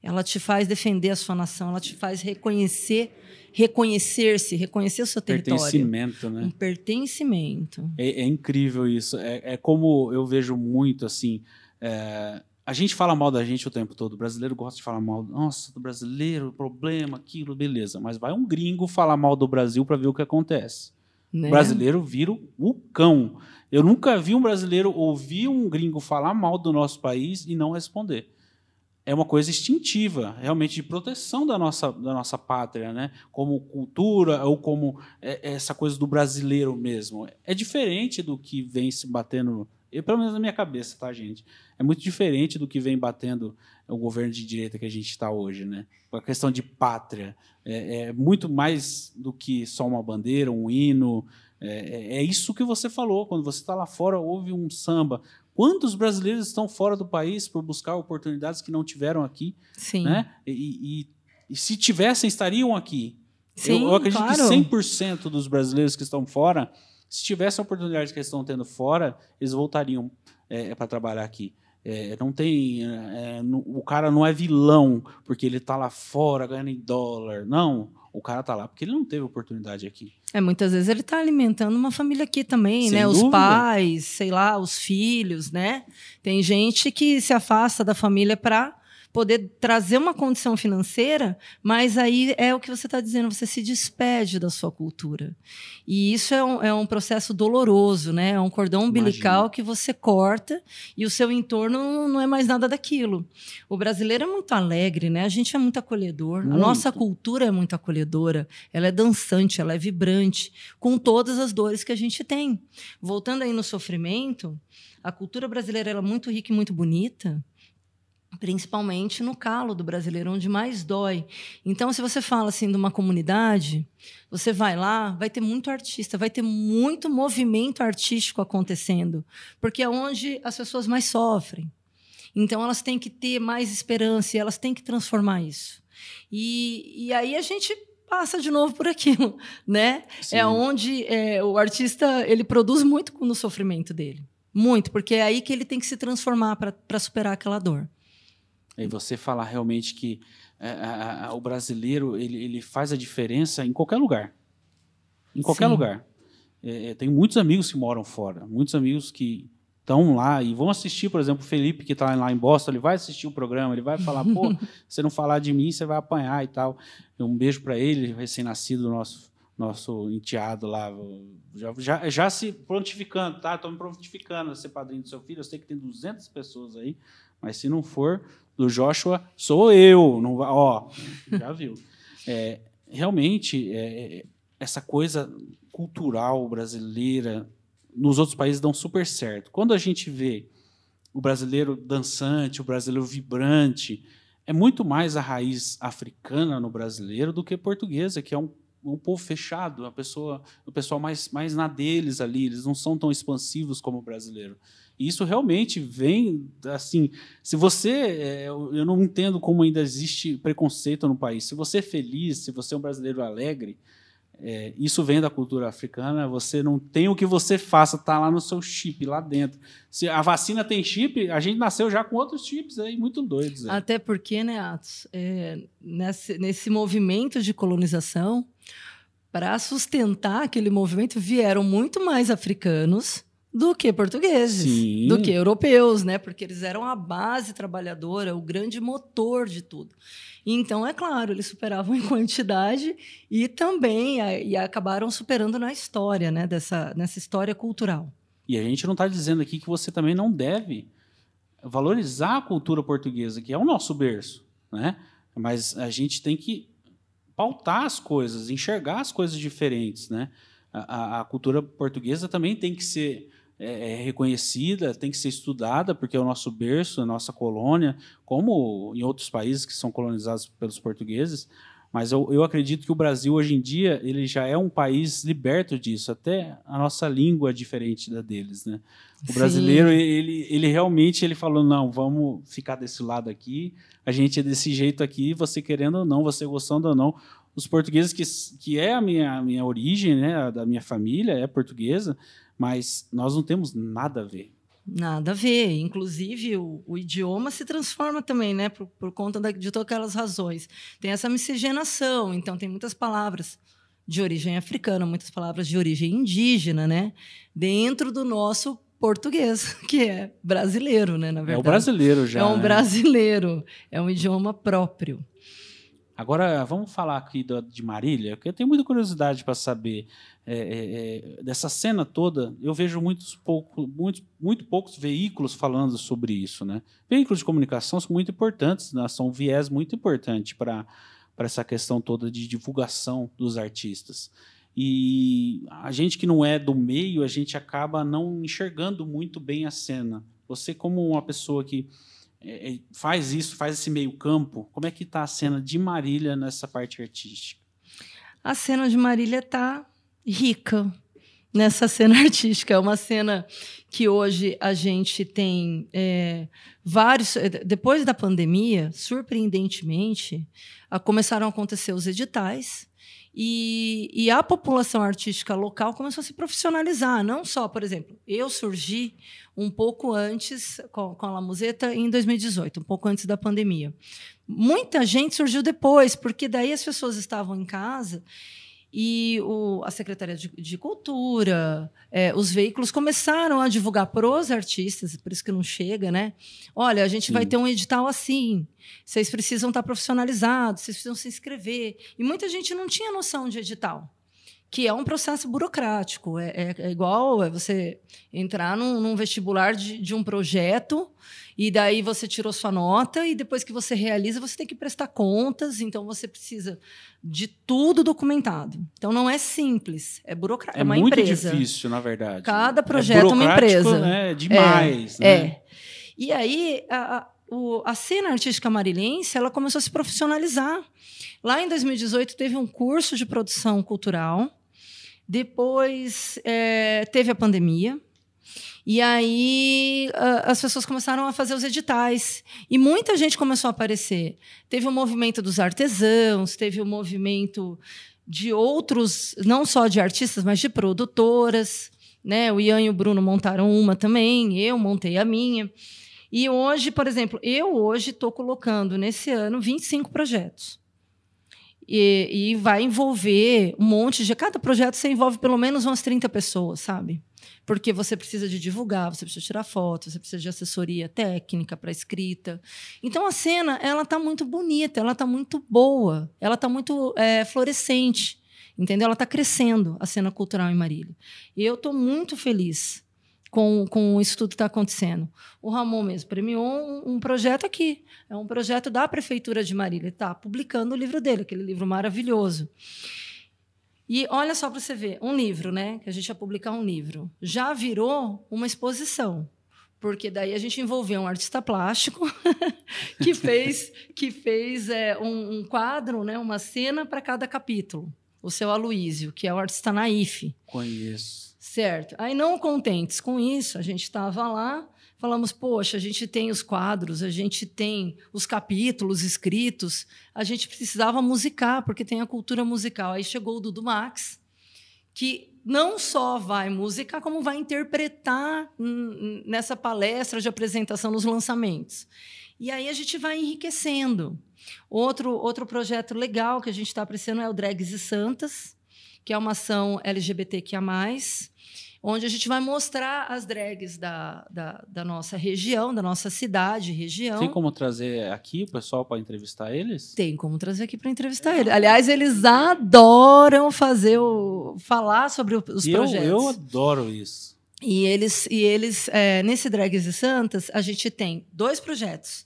Ela te faz defender a sua nação, ela te faz reconhecer, reconhecer-se, reconhecer o seu território. Pertencimento, né? Um pertencimento. É, é incrível isso. É, é, como eu vejo muito assim. É a gente fala mal da gente o tempo todo. O brasileiro gosta de falar mal. Nossa, do brasileiro, problema, aquilo, beleza. Mas vai um gringo falar mal do Brasil para ver o que acontece. Né? O brasileiro vira o cão. Eu nunca vi um brasileiro ouvir um gringo falar mal do nosso país e não responder. É uma coisa instintiva, realmente de proteção da nossa, da nossa pátria, né? como cultura ou como é, essa coisa do brasileiro mesmo. É diferente do que vem se batendo eu, pelo menos na minha cabeça, tá, gente? É muito diferente do que vem batendo o governo de direita que a gente está hoje, né? A questão de pátria é, é, muito mais do que só uma bandeira, um hino. É, é, é isso que você falou quando você está lá fora, ouve um samba. Quantos brasileiros estão fora do país por buscar oportunidades que não tiveram aqui? Sim. Né? E, e, e se tivessem, estariam aqui. Sim, eu, eu acredito claro. que 100% dos brasileiros que estão fora se tivesse a oportunidade que eles estão tendo fora, eles voltariam é, para trabalhar aqui. É, não tem. É, no, o cara não é vilão porque ele está lá fora ganhando em dólar. Não. O cara está lá porque ele não teve oportunidade aqui. É, muitas vezes ele está alimentando uma família aqui também, Sem né? Dúvida. Os pais, sei lá, os filhos, né? Tem gente que se afasta da família para poder trazer uma condição financeira, mas aí é o que você está dizendo, você se despede da sua cultura. E isso é um, é um processo doloroso, né? É um cordão umbilical Imagina. que você corta e o seu entorno não é mais nada daquilo. O brasileiro é muito alegre, né? A gente é muito acolhedor. Muito. A nossa cultura é muito acolhedora. Ela é dançante, ela é vibrante, com todas as dores que a gente tem. Voltando aí no sofrimento, a cultura brasileira é muito rica e muito bonita principalmente no calo do brasileiro, onde mais dói. Então, se você fala assim de uma comunidade, você vai lá, vai ter muito artista, vai ter muito movimento artístico acontecendo, porque é onde as pessoas mais sofrem. Então, elas têm que ter mais esperança e elas têm que transformar isso. E, e aí a gente passa de novo por aquilo, né? É Sim. É onde é, o artista ele produz muito no sofrimento dele, muito, porque é aí que ele tem que se transformar para superar aquela dor. E você falar realmente que é, a, a, o brasileiro ele, ele faz a diferença em qualquer lugar. Em qualquer Sim. lugar. É, é, tem muitos amigos que moram fora, muitos amigos que estão lá e vão assistir, por exemplo, o Felipe, que está lá em Boston, ele vai assistir o programa, ele vai falar, pô, se não falar de mim, você vai apanhar e tal. Um beijo para ele, recém-nascido, nosso nosso enteado lá, já, já, já se prontificando, tá? Estou me prontificando a ser padrinho do seu filho. Eu sei que tem 200 pessoas aí, mas se não for do Joshua, sou eu. Não, ó, já viu. É, realmente, é, essa coisa cultural brasileira nos outros países dão super certo. Quando a gente vê o brasileiro dançante, o brasileiro vibrante, é muito mais a raiz africana no brasileiro do que portuguesa, que é um, um povo fechado, a pessoa, o pessoal mais, mais na deles ali, eles não são tão expansivos como o brasileiro. Isso realmente vem assim. Se você, é, eu não entendo como ainda existe preconceito no país. Se você é feliz, se você é um brasileiro alegre, é, isso vem da cultura africana. Você não tem o que você faça, tá lá no seu chip, lá dentro. Se a vacina tem chip, a gente nasceu já com outros chips aí muito doidos. Aí. Até porque, né, Atos, é, nesse, nesse movimento de colonização, para sustentar aquele movimento, vieram muito mais africanos do que portugueses, Sim. do que europeus, né? Porque eles eram a base trabalhadora, o grande motor de tudo. Então, é claro, eles superavam em quantidade e também e acabaram superando na história, né? Dessa, nessa história cultural. E a gente não está dizendo aqui que você também não deve valorizar a cultura portuguesa, que é o nosso berço, né? Mas a gente tem que pautar as coisas, enxergar as coisas diferentes, né? A, a, a cultura portuguesa também tem que ser é, é, reconhecida, tem que ser estudada, porque é o nosso berço, a nossa colônia, como em outros países que são colonizados pelos portugueses. Mas eu, eu acredito que o Brasil, hoje em dia, ele já é um país liberto disso. Até a nossa língua é diferente da deles. Né? O Sim. brasileiro, ele, ele realmente ele falou, não, vamos ficar desse lado aqui, a gente é desse jeito aqui, você querendo ou não, você gostando ou não. Os portugueses, que, que é a minha, a minha origem, né, da minha família, é portuguesa, mas nós não temos nada a ver. Nada a ver. Inclusive, o, o idioma se transforma também, né? Por, por conta da, de todas aquelas razões. Tem essa miscigenação, então tem muitas palavras de origem africana, muitas palavras de origem indígena, né? Dentro do nosso português, que é brasileiro, né? Na verdade. É o brasileiro já. É um né? brasileiro, é um idioma próprio. Agora, vamos falar aqui do, de Marília, porque eu tenho muita curiosidade para saber é, é, é, dessa cena toda. Eu vejo muitos pouco, muitos, muito poucos veículos falando sobre isso. Né? Veículos de comunicação são muito importantes, né? são um viés muito importante para essa questão toda de divulgação dos artistas. E a gente que não é do meio, a gente acaba não enxergando muito bem a cena. Você, como uma pessoa que é, é, faz isso, faz esse meio campo. Como é que está a cena de Marília nessa parte artística? A cena de Marília está rica nessa cena artística. É uma cena que hoje a gente tem é, vários. É, depois da pandemia, surpreendentemente, a, começaram a acontecer os editais e, e, a população artística local começou a se profissionalizar. Não só, por exemplo, eu surgi um pouco antes com, com a La Museta em 2018, um pouco antes da pandemia. Muita gente surgiu depois, porque daí as pessoas estavam em casa e o, a Secretaria de, de Cultura, é, os veículos começaram a divulgar para os artistas, por isso que não chega, né? Olha, a gente Sim. vai ter um edital assim, vocês precisam estar profissionalizados, vocês precisam se inscrever. E muita gente não tinha noção de edital que é um processo burocrático. É, é, é igual você entrar num, num vestibular de, de, um projeto e daí você tirou sua nota e depois que você realiza você tem que prestar contas. Então você precisa de tudo documentado. Então não é simples, é burocrático. É, é uma muito empresa. difícil, na verdade. Cada projeto é uma empresa. Né? Demais. É, né? é. E aí a, a, o, a cena artística marilense ela começou a se profissionalizar. Lá em 2018 teve um curso de produção cultural depois é, teve a pandemia. E aí as pessoas começaram a fazer os editais. E muita gente começou a aparecer. Teve o movimento dos artesãos, teve o movimento de outros, não só de artistas, mas de produtoras. Né? O Ian e o Bruno montaram uma também, eu montei a minha. E hoje, por exemplo, eu hoje estou colocando nesse ano 25 projetos. E, e, vai envolver um monte de. Cada projeto você envolve pelo menos umas 30 pessoas, sabe? Porque você precisa de divulgar, você precisa tirar fotos, você precisa de assessoria técnica para escrita. Então a cena ela está muito bonita, ela está muito boa, ela está muito é, florescente, entendeu? Ela está crescendo a cena cultural em Marília. E eu estou muito feliz com, com isso tudo que está acontecendo. O Ramon mesmo premiou um, um, projeto aqui. É um projeto da Prefeitura de Marília. Está publicando o livro dele, aquele livro maravilhoso. E olha só para você ver, um livro, né? Que a gente ia publicar um livro. Já virou uma exposição. Porque daí a gente envolveu um artista plástico que fez, que fez é, um, um quadro, né, uma cena para cada capítulo. O seu Aloísio, que é o artista naif. Conheço. Certo. Aí, não contentes com isso, a gente estava lá, falamos, poxa, a gente tem os quadros, a gente tem os capítulos escritos, a gente precisava musicar, porque tem a cultura musical. Aí chegou o Dudu Max, que não só vai musicar, como vai interpretar nessa palestra de apresentação nos lançamentos. E aí a gente vai enriquecendo. Outro, outro projeto legal que a gente está apreciando é o Drags e Santas, que é uma ação LGBTQIA+, onde a gente vai mostrar as drags da, da, da, nossa região, da nossa cidade, região. Tem como trazer aqui o pessoal para entrevistar eles? Tem como trazer aqui para entrevistar eles. Aliás, eles adoram fazer o, falar sobre os eu, projetos. Eu adoro isso. E eles, e eles é, nesse Drags e Santas, a gente tem dois projetos.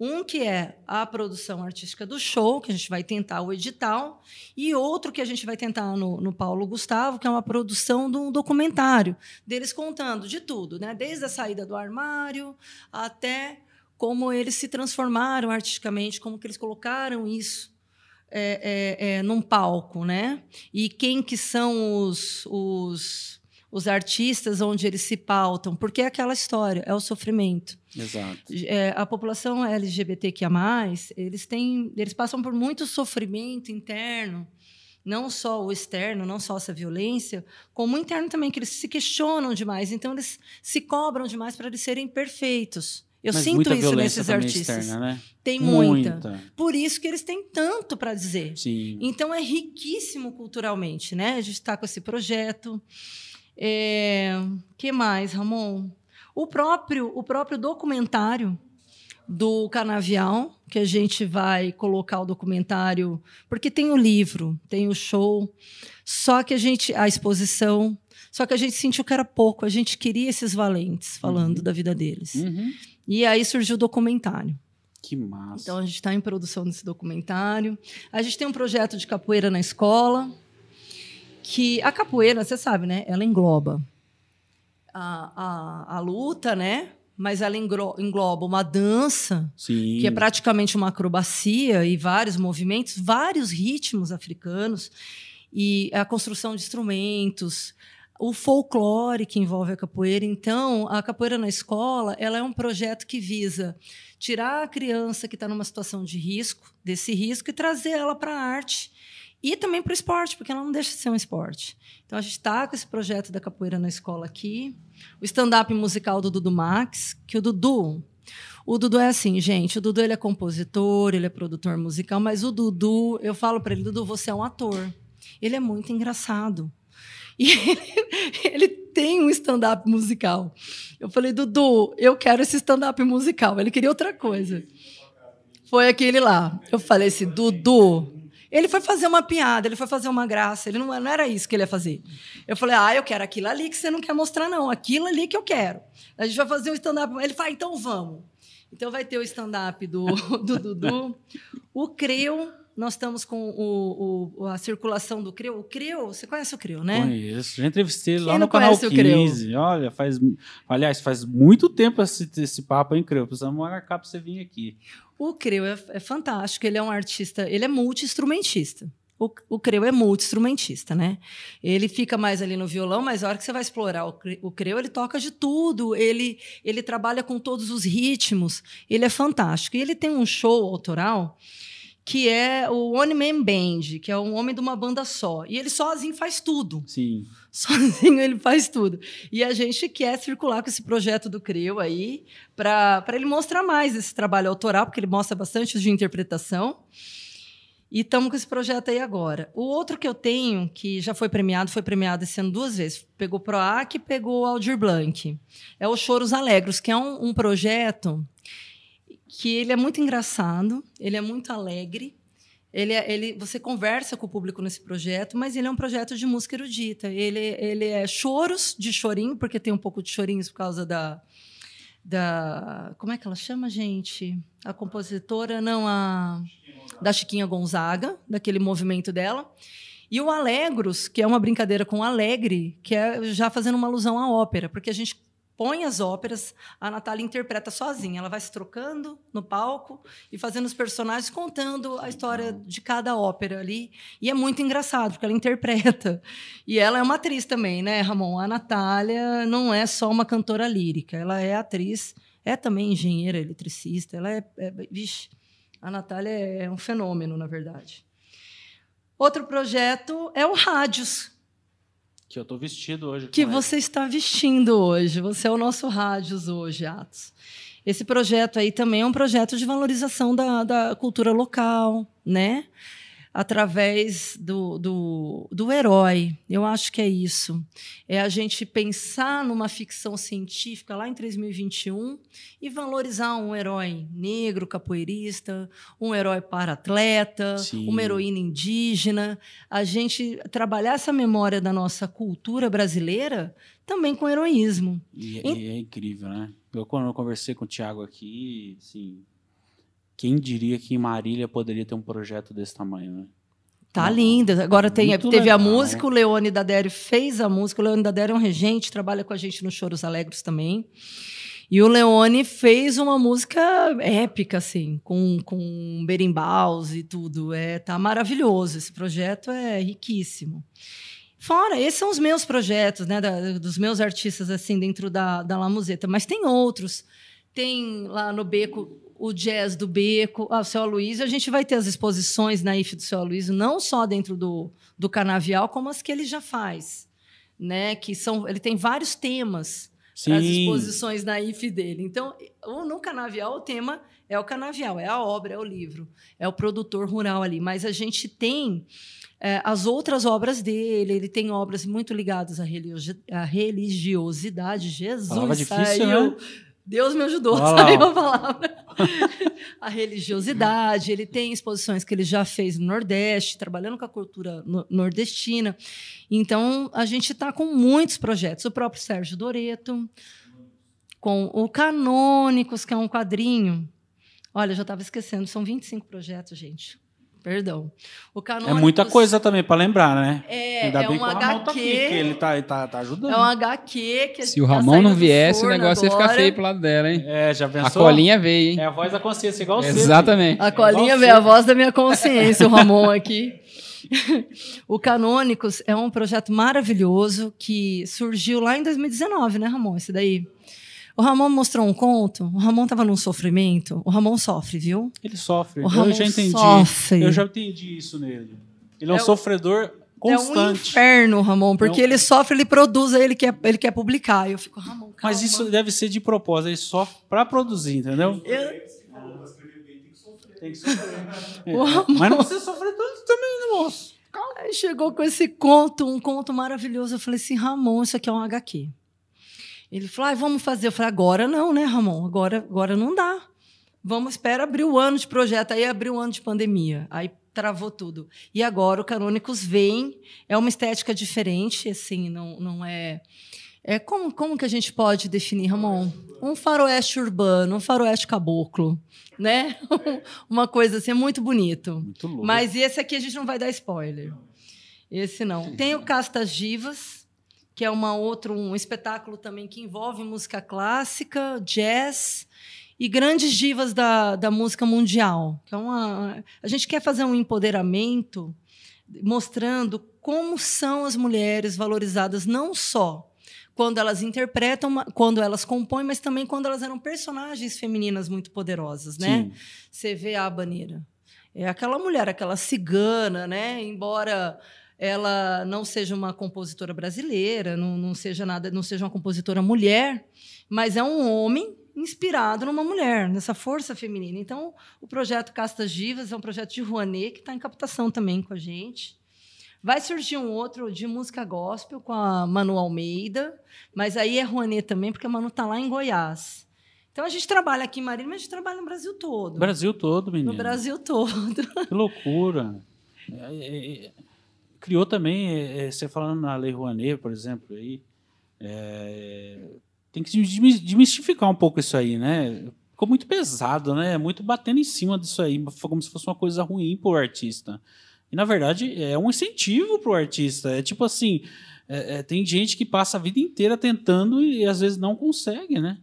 Um que é a produção artística do show, que a gente vai tentar o edital, e outro que a gente vai tentar no, no Paulo Gustavo, que é uma produção de um documentário, deles contando de tudo, né? desde a saída do armário até como eles se transformaram artisticamente, como que eles colocaram isso é, é, é, num palco, né? E quem que são os, os os artistas onde eles se pautam, porque é aquela história, é o sofrimento. Exato. É, a população LGBTQIA+, eles têm, eles passam por muito sofrimento interno, não só o externo, não só essa violência, como o interno também, que eles se questionam demais, então eles se cobram demais para eles serem perfeitos. Eu Mas sinto isso nesses artistas. Externa, né? Tem muita. muita. Por isso que eles têm tanto para dizer. Sim. Então é riquíssimo culturalmente, né? A gente está com esse projeto. É, que mais, Ramon? O próprio, o próprio documentário do Canavial, que a gente vai colocar o documentário, porque tem o livro, tem o show, só que a gente a exposição, só que a gente sentiu que era pouco, a gente queria esses valentes falando uhum. da vida deles. Uhum. E aí surgiu o documentário. Que massa. Então a gente está em produção desse documentário. A gente tem um projeto de capoeira na escola, que a capoeira, você sabe, né? Ela engloba a, a, a luta, né? Mas ela engloba uma dança, Sim. que é praticamente uma acrobacia e vários movimentos, vários ritmos africanos, e a construção de instrumentos, o folclore que envolve a capoeira. Então, a capoeira na escola, ela é um projeto que visa tirar a criança que está numa situação de risco, desse risco, e trazer ela para a arte e também para o esporte, porque ela não deixa de ser um esporte. Então, a gente está com esse projeto da capoeira na escola aqui. O stand-up musical do Dudu Max, que o Dudu... O Dudu é assim, gente. O Dudu ele é compositor, ele é produtor musical, mas o Dudu, eu falo para ele, Dudu, você é um ator. Ele é muito engraçado. E ele, ele tem um stand-up musical. Eu falei, Dudu, eu quero esse stand-up musical. Ele queria outra coisa. Foi aquele lá. Eu falei assim, Dudu, ele foi fazer uma piada, ele foi fazer uma graça, ele não, não era isso que ele ia fazer. Eu falei, ah, eu quero aquilo ali que você não quer mostrar, não. Aquilo ali que eu quero. A gente vai fazer um stand-up. Ele fala, ah, então vamos. Então vai ter o stand-up do, do Dudu. O Creu, nós estamos com o, o, a circulação do Creu. O Creu, você conhece o Creu, né? Conheço. Já entrevistei ele lá no canal 15. Olha, faz. Aliás, faz muito tempo esse, esse papo, hein, Creu? Precisamos marcar para você vir aqui. O Creu é, é, fantástico, ele é um artista, ele é multi-instrumentista. O, o Creu é multi-instrumentista, né? Ele fica mais ali no violão, mas a hora que você vai explorar o, o Creu, ele toca de tudo, ele, ele trabalha com todos os ritmos, ele é fantástico. E ele tem um show autoral que é o One Man Band, que é um homem de uma banda só. E ele sozinho faz tudo. Sim. Sozinho ele faz tudo. E a gente quer circular com esse projeto do CREU aí, para ele mostrar mais esse trabalho autoral, porque ele mostra bastante de interpretação. E estamos com esse projeto aí agora. O outro que eu tenho, que já foi premiado, foi premiado esse ano duas vezes. Pegou PROAC e pegou Aldir Blanc. É o Choros Alegros, que é um, um projeto que ele é muito engraçado, ele é muito alegre, ele, é, ele, você conversa com o público nesse projeto, mas ele é um projeto de música erudita. Ele, ele é choros de chorinho, porque tem um pouco de chorinhos por causa da, da. Como é que ela chama, gente? A compositora, não, a. Da Chiquinha Gonzaga, daquele movimento dela. E o Alegros, que é uma brincadeira com Alegre, que é já fazendo uma alusão à ópera, porque a gente põe as óperas, a Natália interpreta sozinha. Ela vai se trocando no palco e fazendo os personagens, contando a história de cada ópera ali. E é muito engraçado, porque ela interpreta. E ela é uma atriz também, né, Ramon? A Natália não é só uma cantora lírica, ela é atriz, é também engenheira, eletricista. Ela é. é vixe, a Natália é um fenômeno, na verdade. Outro projeto é o Rádios, que eu estou vestido hoje. Que você está vestindo hoje. Você é o nosso Rádios hoje, Atos. Esse projeto aí também é um projeto de valorização da, da cultura local, né? Através do, do, do herói. Eu acho que é isso. É a gente pensar numa ficção científica lá em 2021 e valorizar um herói negro, capoeirista, um herói para-atleta, uma heroína indígena. A gente trabalhar essa memória da nossa cultura brasileira também com heroísmo. E, é, e é incrível, né? Eu, quando eu conversei com o Tiago aqui, assim, quem diria que em Marília poderia ter um projeto desse tamanho, né? Tá linda. Agora tem, teve legal. a música, o Leone Dadério fez a música. O Leone Dadério é um regente, trabalha com a gente no Choros Alegres também. E o Leone fez uma música épica, assim, com, com berimbaus e tudo. É, tá maravilhoso. Esse projeto é riquíssimo. Fora, esses são os meus projetos, né, da, dos meus artistas, assim, dentro da, da La Museta. Mas tem outros. Tem lá no Beco o jazz do Beco, ah, o seu Aloysio. A gente vai ter as exposições na IF do seu Aloysio, não só dentro do, do canavial, como as que ele já faz. Né? Que são, ele tem vários temas as exposições na IF dele. Então, no canavial, o tema é o canavial, é a obra, é o livro, é o produtor rural ali. Mas a gente tem é, as outras obras dele, ele tem obras muito ligadas à, religiosidade. Jesus, Palavra difícil, saiu. Né? Deus me ajudou a sair uma palavra. a religiosidade, ele tem exposições que ele já fez no Nordeste, trabalhando com a cultura nordestina. Então, a gente está com muitos projetos. O próprio Sérgio Doreto, com o Canônicos, que é um quadrinho. Olha, eu já estava esquecendo, são 25 projetos, gente. Perdão. O Canônicos, é muita coisa também para lembrar, né? É, Ainda é bem um que o HQ. Tá aqui, ele tá, tá, tá ajudando. É um HQ que Se o Ramon tá não viesse, o negócio agora. ia ficar feio pro lado dela, hein? É, já pensou? A colinha veio, hein? É a voz da consciência, igual você. Exatamente. A colinha é veio, a voz da minha consciência, o Ramon aqui. o Canônicos é um projeto maravilhoso que surgiu lá em 2019, né, Ramon? Esse daí. O Ramon mostrou um conto, o Ramon estava num sofrimento. O Ramon sofre, viu? Ele sofre. O Ramon eu já entendi. Sofre. Eu já entendi isso nele. Ele é, é um sofredor constante. É um inferno, Ramon, porque é um... ele sofre, ele produz, ele quer, ele quer publicar. Eu fico, Ramon, calma. Mas isso deve ser de propósito, ele sofre para produzir, entendeu? Eu... Tem que sofrer. É. Ramon... Mas não precisa sofrer também, moço. Calma. Aí chegou com esse conto, um conto maravilhoso. Eu falei assim, Ramon, isso aqui é um HQ. Ele falou: ah, vamos fazer. Eu falei: agora não, né, Ramon? Agora, agora não dá. Vamos esperar abrir o ano de projeto. Aí abriu o ano de pandemia. Aí travou tudo. E agora o Canônicos vem. É uma estética diferente, assim, não, não é. É como, como que a gente pode definir, Ramon? Um faroeste urbano, um faroeste caboclo, né? Uma coisa assim, é muito bonito. Muito louco. Mas esse aqui a gente não vai dar spoiler. Esse não. Tem o Castas Divas, que é uma outro, um espetáculo também que envolve música clássica, jazz e grandes divas da, da música mundial. Que é uma, a gente quer fazer um empoderamento mostrando como são as mulheres valorizadas não só quando elas interpretam, quando elas compõem, mas também quando elas eram personagens femininas muito poderosas, né? Sim. Você vê a Abaneira. É aquela mulher, aquela cigana, né? Embora ela não seja uma compositora brasileira, não, não seja nada, não seja uma compositora mulher, mas é um homem inspirado numa mulher, nessa força feminina. Então, o projeto Castas Divas é um projeto de Rouanet que está em captação também com a gente. Vai surgir um outro de música gospel com a Manu Almeida, mas aí é Rouanet também, porque a Manu está lá em Goiás. Então a gente trabalha aqui em Marília, mas a gente trabalha no Brasil todo. Brasil todo, menino. No Brasil todo. Que loucura. É, é, é, criou também, é, é, você falando na Lei Rouanet, por exemplo, aí, é, tem que desmistificar um pouco isso aí, né? Ficou muito pesado, né? Muito batendo em cima disso aí, como se fosse uma coisa ruim para o artista. E, na verdade, é um incentivo para o artista. É tipo assim, é, é, tem gente que passa a vida inteira tentando e, às vezes não consegue, né?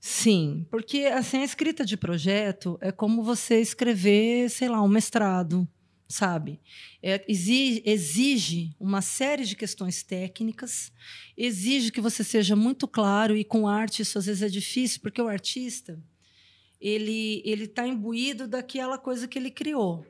Sim, porque assim, a escrita de projeto é como você escrever, sei lá, um mestrado, sabe? É, exige, exige uma série de questões técnicas, exige que você seja muito claro e com arte isso às vezes é difícil, porque o artista ele ele está imbuído daquela coisa que ele criou.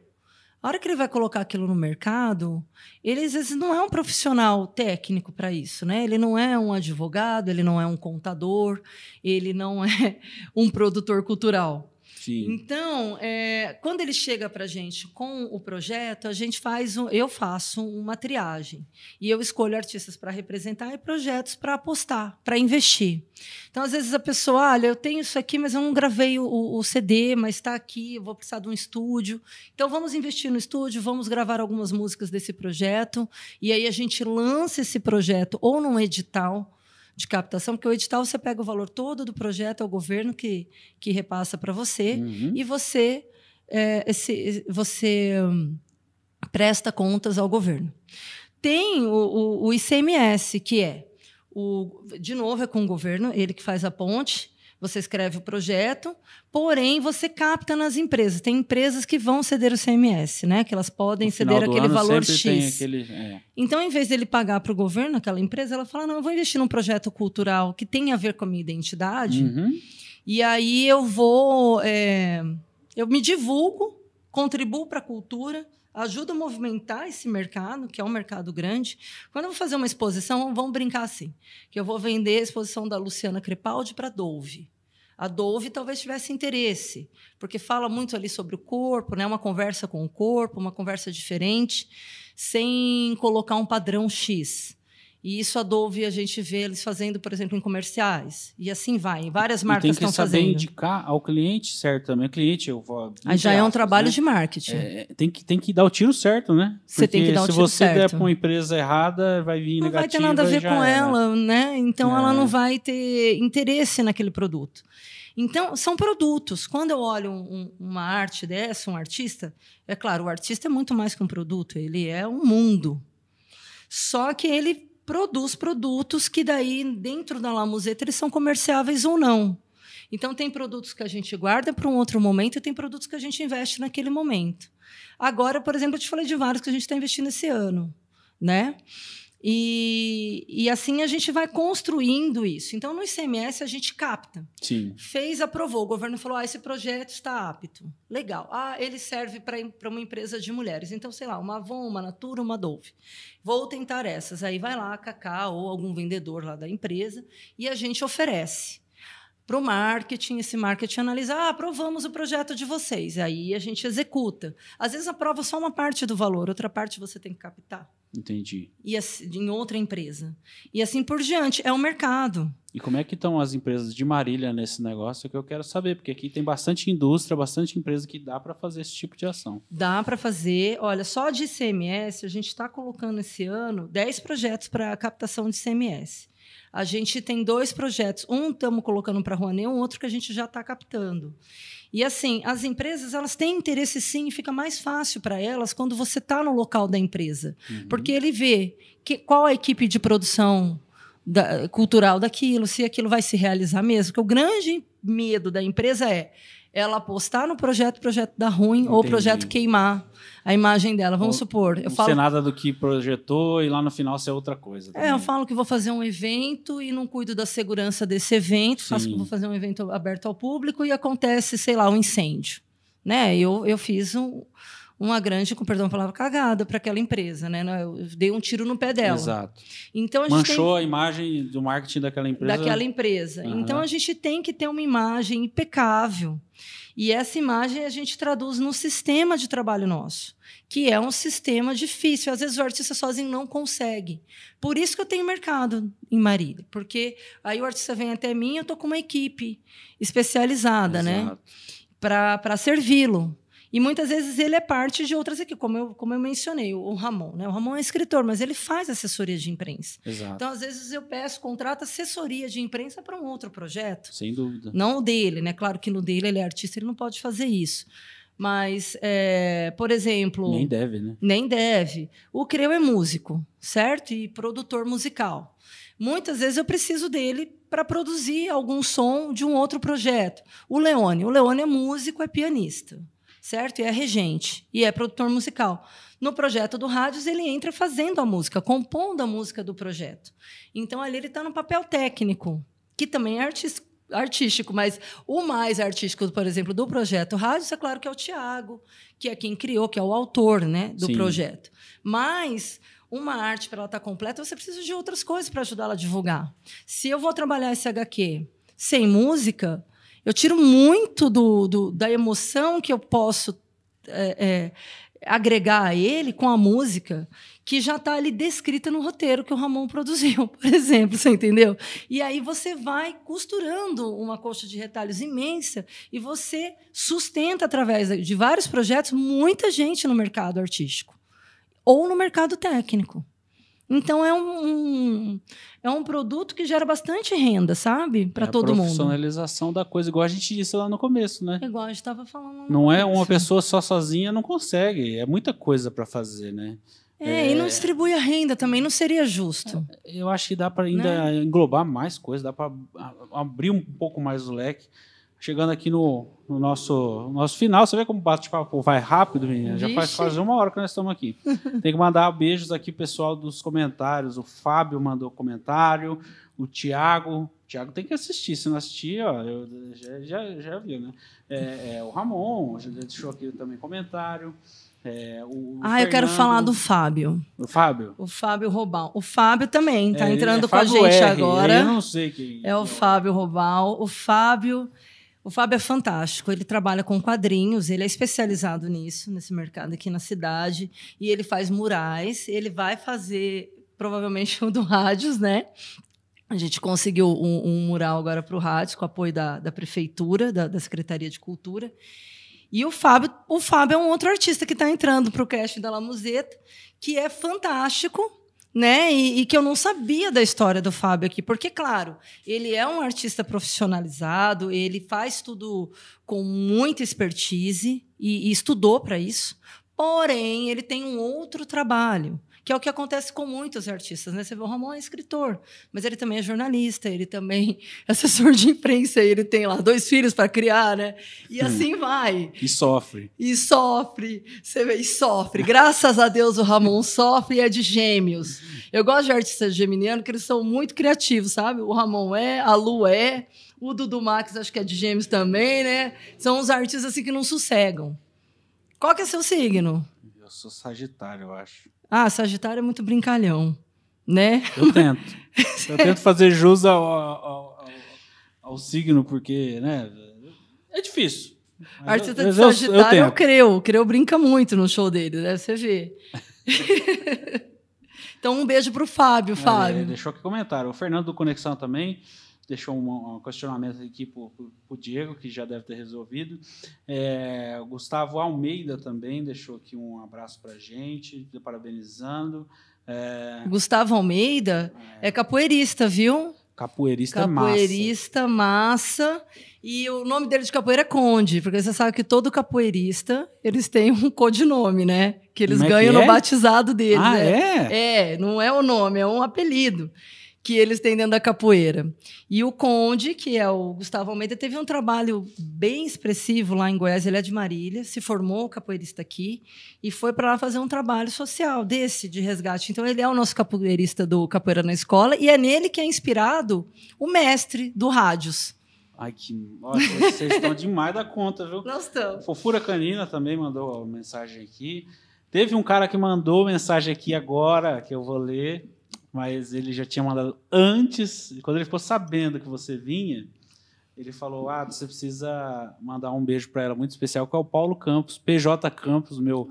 A hora que ele vai colocar aquilo no mercado, ele às vezes não é um profissional técnico para isso, né? Ele não é um advogado, ele não é um contador, ele não é um produtor cultural. Sim. Então, é, quando ele chega para a gente com o projeto, a gente faz, um, eu faço uma triagem e eu escolho artistas para representar e projetos para apostar, para investir. Então, às vezes a pessoa, olha, eu tenho isso aqui, mas eu não gravei o, o CD, mas está aqui, eu vou precisar de um estúdio. Então, vamos investir no estúdio, vamos gravar algumas músicas desse projeto e aí a gente lança esse projeto ou num edital de captação, porque o edital você pega o valor todo do projeto, é o governo que, que repassa para você, uhum. e você, é, esse, você um, presta contas ao governo. Tem o, o, o ICMS, que é, o, de novo, é com o governo, ele que faz a ponte, você escreve o projeto, porém você capta nas empresas. Tem empresas que vão ceder o CMS, né? Que elas podem ceder aquele valor X. Aquele, é. Então, em vez dele pagar para o governo, aquela empresa, ela fala: não, eu vou investir num projeto cultural que tem a ver com a minha identidade. Uhum. E aí eu vou. É, eu me divulgo, contribuo para a cultura, ajuda a movimentar esse mercado, que é um mercado grande. Quando eu vou fazer uma exposição, vamos brincar assim, que eu vou vender a exposição da Luciana Crepaldi para a Dove. A Dove talvez tivesse interesse, porque fala muito ali sobre o corpo, né? uma conversa com o corpo, uma conversa diferente, sem colocar um padrão X. E isso a Dove a gente vê eles fazendo, por exemplo, em comerciais. E assim vai. Várias marcas estão fazendo. Tem que saber indicar ao cliente certo também. O cliente, eu vou. Aí já é um trabalho né? de marketing. É, tem, que, tem que dar o tiro certo, né? Você tem que dar o tiro certo. Se você der para uma empresa errada, vai vir não negativa. Não vai ter nada a ver com é, ela, né? Então é. ela não vai ter interesse naquele produto. Então, são produtos. Quando eu olho um, uma arte dessa, um artista, é claro, o artista é muito mais que um produto, ele é um mundo. Só que ele produz produtos que daí, dentro da Lamuseta, eles são comerciáveis ou não. Então, tem produtos que a gente guarda para um outro momento e tem produtos que a gente investe naquele momento. Agora, por exemplo, eu te falei de vários que a gente está investindo esse ano. Né? E, e assim a gente vai construindo isso. Então, no ICMS, a gente capta. Sim. Fez, aprovou. O governo falou: ah, esse projeto está apto. Legal. Ah, ele serve para uma empresa de mulheres. Então, sei lá, uma Avon, uma Natura, uma Dove. Vou tentar essas. Aí vai lá, a Cacá ou algum vendedor lá da empresa e a gente oferece para o marketing, esse marketing analisa, ah, aprovamos o projeto de vocês. Aí a gente executa. Às vezes aprova só uma parte do valor, outra parte você tem que captar. Entendi. E assim, em outra empresa. E assim por diante. É o mercado. E como é que estão as empresas de Marília nesse negócio que eu quero saber? Porque aqui tem bastante indústria, bastante empresa que dá para fazer esse tipo de ação. Dá para fazer. Olha, só de ICMS, a gente está colocando esse ano 10 projetos para captação de ICMS. A gente tem dois projetos. Um estamos colocando para a Rouanet, um outro que a gente já está captando. E assim, as empresas elas têm interesse sim, fica mais fácil para elas quando você está no local da empresa, uhum. porque ele vê que, qual a equipe de produção da, cultural daquilo, se aquilo vai se realizar mesmo. Porque o grande medo da empresa é ela apostar no projeto, projeto dar ruim, Entendi. ou o projeto queimar a imagem dela. Vamos ou, supor. Eu não falo, ser nada do que projetou e lá no final ser outra coisa. Também. É, eu falo que vou fazer um evento e não cuido da segurança desse evento, Sim. faço que vou fazer um evento aberto ao público e acontece, sei lá, um incêndio. Né? Eu, eu fiz um, uma grande, com perdão a palavra, cagada para aquela empresa, né? Eu dei um tiro no pé dela. Exato. Então a Manchou tem... a imagem do marketing daquela empresa. Daquela empresa. Uhum. Então a gente tem que ter uma imagem impecável. E essa imagem a gente traduz no sistema de trabalho nosso, que é um sistema difícil. Às vezes o artista sozinho não consegue. Por isso que eu tenho mercado em Marília, porque aí o artista vem até mim, eu estou com uma equipe especializada, né? Exato. né? Para servi-lo. E muitas vezes ele é parte de outras equipes, como eu, como eu mencionei, o Ramon. Né? O Ramon é escritor, mas ele faz assessoria de imprensa. Exato. Então, às vezes, eu peço, contrato assessoria de imprensa para um outro projeto. Sem dúvida. Não o dele, né? Claro que no dele ele é artista, ele não pode fazer isso. Mas, é, por exemplo. Nem deve, né? Nem deve. O Creu é músico, certo? E produtor musical. Muitas vezes eu preciso dele para produzir algum som de um outro projeto. O Leone. O Leone é músico, é pianista certo? E é regente e é produtor musical. No projeto do Rádios, ele entra fazendo a música, compondo a música do projeto. Então, ali ele está no papel técnico, que também é artístico, artístico, mas o mais artístico, por exemplo, do projeto Rádios, é claro que é o Tiago, que é quem criou, que é o autor né, do Sim. projeto. Mas uma arte, para ela estar tá completa, você precisa de outras coisas para ajudá-la a divulgar. Se eu vou trabalhar esse HQ sem música, eu tiro muito do, do da emoção que eu posso é, é, agregar a ele com a música que já está ali descrita no roteiro que o Ramon produziu, por exemplo, você entendeu? E aí você vai costurando uma coxa de retalhos imensa e você sustenta através de vários projetos muita gente no mercado artístico ou no mercado técnico. Então é um, é um produto que gera bastante renda, sabe? Para é todo mundo. A profissionalização da coisa, igual a gente disse lá no começo, né? Igual a gente estava falando. Não é uma pessoa só sozinha não consegue, é muita coisa para fazer, né? É, é, e não distribui a renda também, não seria justo. Eu acho que dá para ainda né? englobar mais coisas, dá para abrir um pouco mais o leque. Chegando aqui no, no nosso, nosso final, você vê como o bate-papo vai rápido, menina? Já faz quase uma hora que nós estamos aqui. Tem que mandar beijos aqui, pessoal dos comentários. O Fábio mandou comentário, o Tiago. O Tiago tem que assistir, se não assistir, ó, eu, já, já, já viu, né? É, é, o Ramon já deixou aqui também comentário. É, o ah, Fernando, eu quero falar do Fábio. O Fábio? O Fábio Robal. O Fábio também está é, entrando é com a gente R, agora. Eu não sei quem. É o Fábio Robal. O Fábio o Fábio é fantástico, ele trabalha com quadrinhos, ele é especializado nisso, nesse mercado aqui na cidade, e ele faz murais, ele vai fazer provavelmente um do Rádios, né? A gente conseguiu um, um mural agora para o Rádios, com apoio da, da Prefeitura, da, da Secretaria de Cultura. E o Fábio, o Fábio é um outro artista que está entrando para o cast da La Museta, que é fantástico, né? E, e, que eu não sabia da história do Fábio aqui, porque, claro, ele é um artista profissionalizado, ele faz tudo com muita expertise e, e estudou para isso. Porém, ele tem um outro trabalho que é o que acontece com muitos artistas, né? Você vê o Ramon é escritor, mas ele também é jornalista, ele também é assessor de imprensa, ele tem lá dois filhos para criar, né? E hum. assim vai. E sofre. E sofre, você vê, e sofre. Graças a Deus o Ramon sofre e é de gêmeos. Eu gosto de artistas geminianos que eles são muito criativos, sabe? O Ramon é, a Lu é, o Dudu Max acho que é de gêmeos também, né? São uns artistas assim que não sossegam. Qual que é seu signo? Eu sou Sagitário, eu acho. Ah, Sagitário é muito brincalhão, né? Eu tento. eu tento fazer jus ao, ao, ao, ao, signo, porque, né? É difícil. Artista de Sagitário, eu, eu, eu creio. O Creu brinca muito no show dele, deve você ver. então, um beijo para o Fábio, é, Fábio. É, deixou aqui comentário. O Fernando do Conexão também deixou um, um questionamento aqui para o Diego, que já deve ter resolvido. É, Gustavo Almeida também deixou aqui um abraço para a gente, parabenizando. É, Gustavo Almeida é, é capoeirista, viu? Capoeirista, capoeirista massa. massa. E o nome dele de capoeira é Conde, porque você sabe que todo capoeirista, eles têm um codinome, né? Que eles é ganham que é? no batizado deles. Ah, é? é? É, não é o nome, é um apelido que eles têm dentro da capoeira. E o Conde, que é o Gustavo Almeida, teve um trabalho bem expressivo lá em Goiás. Ele é de Marília, se formou capoeirista aqui e foi para lá fazer um trabalho social desse, de resgate. Então, ele é o nosso capoeirista do Capoeira na Escola e é nele que é inspirado o mestre do Rádios. Ai, que. Olha, vocês estão demais da conta, viu? Nós estamos. Fofura Canina também mandou uma mensagem aqui. Teve um cara que mandou mensagem aqui agora, que eu vou ler, mas ele já tinha mandado antes. Quando ele ficou sabendo que você vinha, ele falou: Ah, você precisa mandar um beijo para ela muito especial, que é o Paulo Campos, PJ Campos, meu,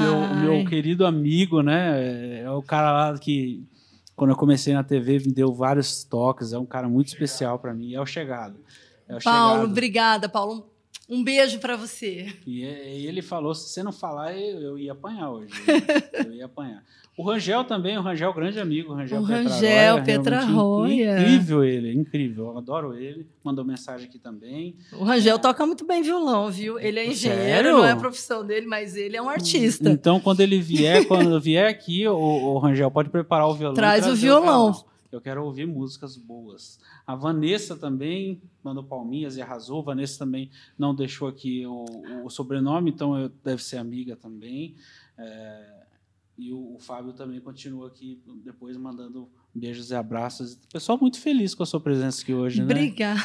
meu, meu querido amigo, né? É o cara lá que, quando eu comecei na TV, me deu vários toques. É um cara muito especial para mim. É o chegado. É o Paulo, chegado. obrigada, Paulo. Um beijo para você. E, e, ele falou: se você não falar, eu, eu ia apanhar hoje. eu ia apanhar. O Rangel também, o Rangel, grande amigo. O Rangel, o Rangel Petra Roya. Incrível ele, incrível. Eu adoro ele. Mandou mensagem aqui também. O Rangel é. toca muito bem violão, viu? Ele é engenheiro, Sério? não é a profissão dele, mas ele é um artista. Então, quando ele vier, quando vier aqui, o, o Rangel pode preparar o violão. Traz o violão. O eu quero ouvir músicas boas. A Vanessa também mandou palminhas e arrasou. Vanessa também não deixou aqui o, o sobrenome, então eu, deve ser amiga também. É, e o, o, Fábio também continua aqui depois mandando beijos e abraços. Pessoal muito feliz com a sua presença aqui hoje, né? Obrigada.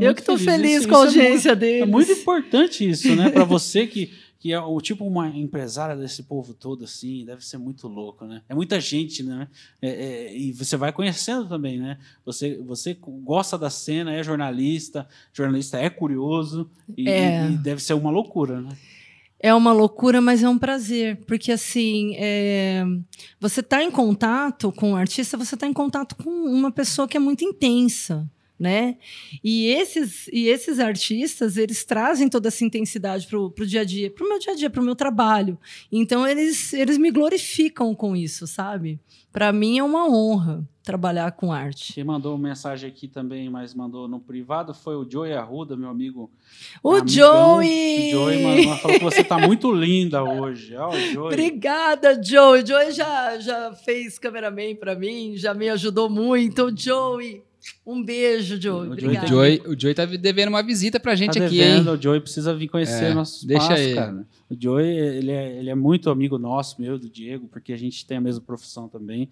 Eu que estou feliz, feliz isso, com a audiência isso é deles. É muito importante isso, né? Para você que, que é o tipo uma empresária desse povo todo, assim, deve ser muito louco, né? É muita gente, né? É, é, e você vai conhecendo também, né? Você, você gosta da cena, é jornalista, jornalista é curioso e, é. e deve ser uma loucura, né? É uma loucura, mas é um prazer, porque assim, é, você está em contato com o artista, você está em contato com uma pessoa que é muito intensa, né? E esses, e esses artistas, eles trazem toda essa intensidade para o dia a dia, para o meu dia a dia, para o meu trabalho. Então, eles, eles me glorificam com isso, sabe? Para mim é uma honra trabalhar com arte. Quem mandou mensagem aqui também, mas mandou no privado, foi o Joey Arruda, meu amigo. O Joey! O Joey mandou, falou que você está muito linda hoje. Oh, Joey. Obrigada, Joey. O Joey já, já fez cameraman para mim, já me ajudou muito. O Joey, um beijo, Joey. O Joey, o Joey tá devendo uma visita pra gente tá aqui, devendo, hein? O Joey precisa vir conhecer é, nossos deixa passos, aí. cara. O Joey, ele é, ele é muito amigo nosso, meu, do Diego, porque a gente tem a mesma profissão também.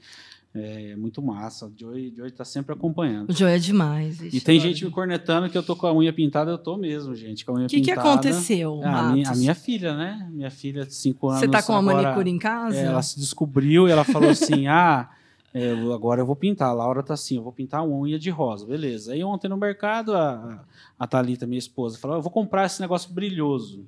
É muito massa. O Joey, Joey tá sempre acompanhando. O Joey é demais. E tem gente me cornetando que eu tô com a unha pintada, eu tô mesmo, gente, com a unha que pintada. O que aconteceu, ah, a, minha, a, minha, filha, né? Minha filha de 5 anos. Você tá com a manicure em casa? É, ela se descobriu e ela falou assim: ah. É, agora eu vou pintar. A Laura tá assim, eu vou pintar uma unha de rosa, beleza. Aí ontem no mercado, a, a Thalita, minha esposa, falou: eu vou comprar esse negócio brilhoso.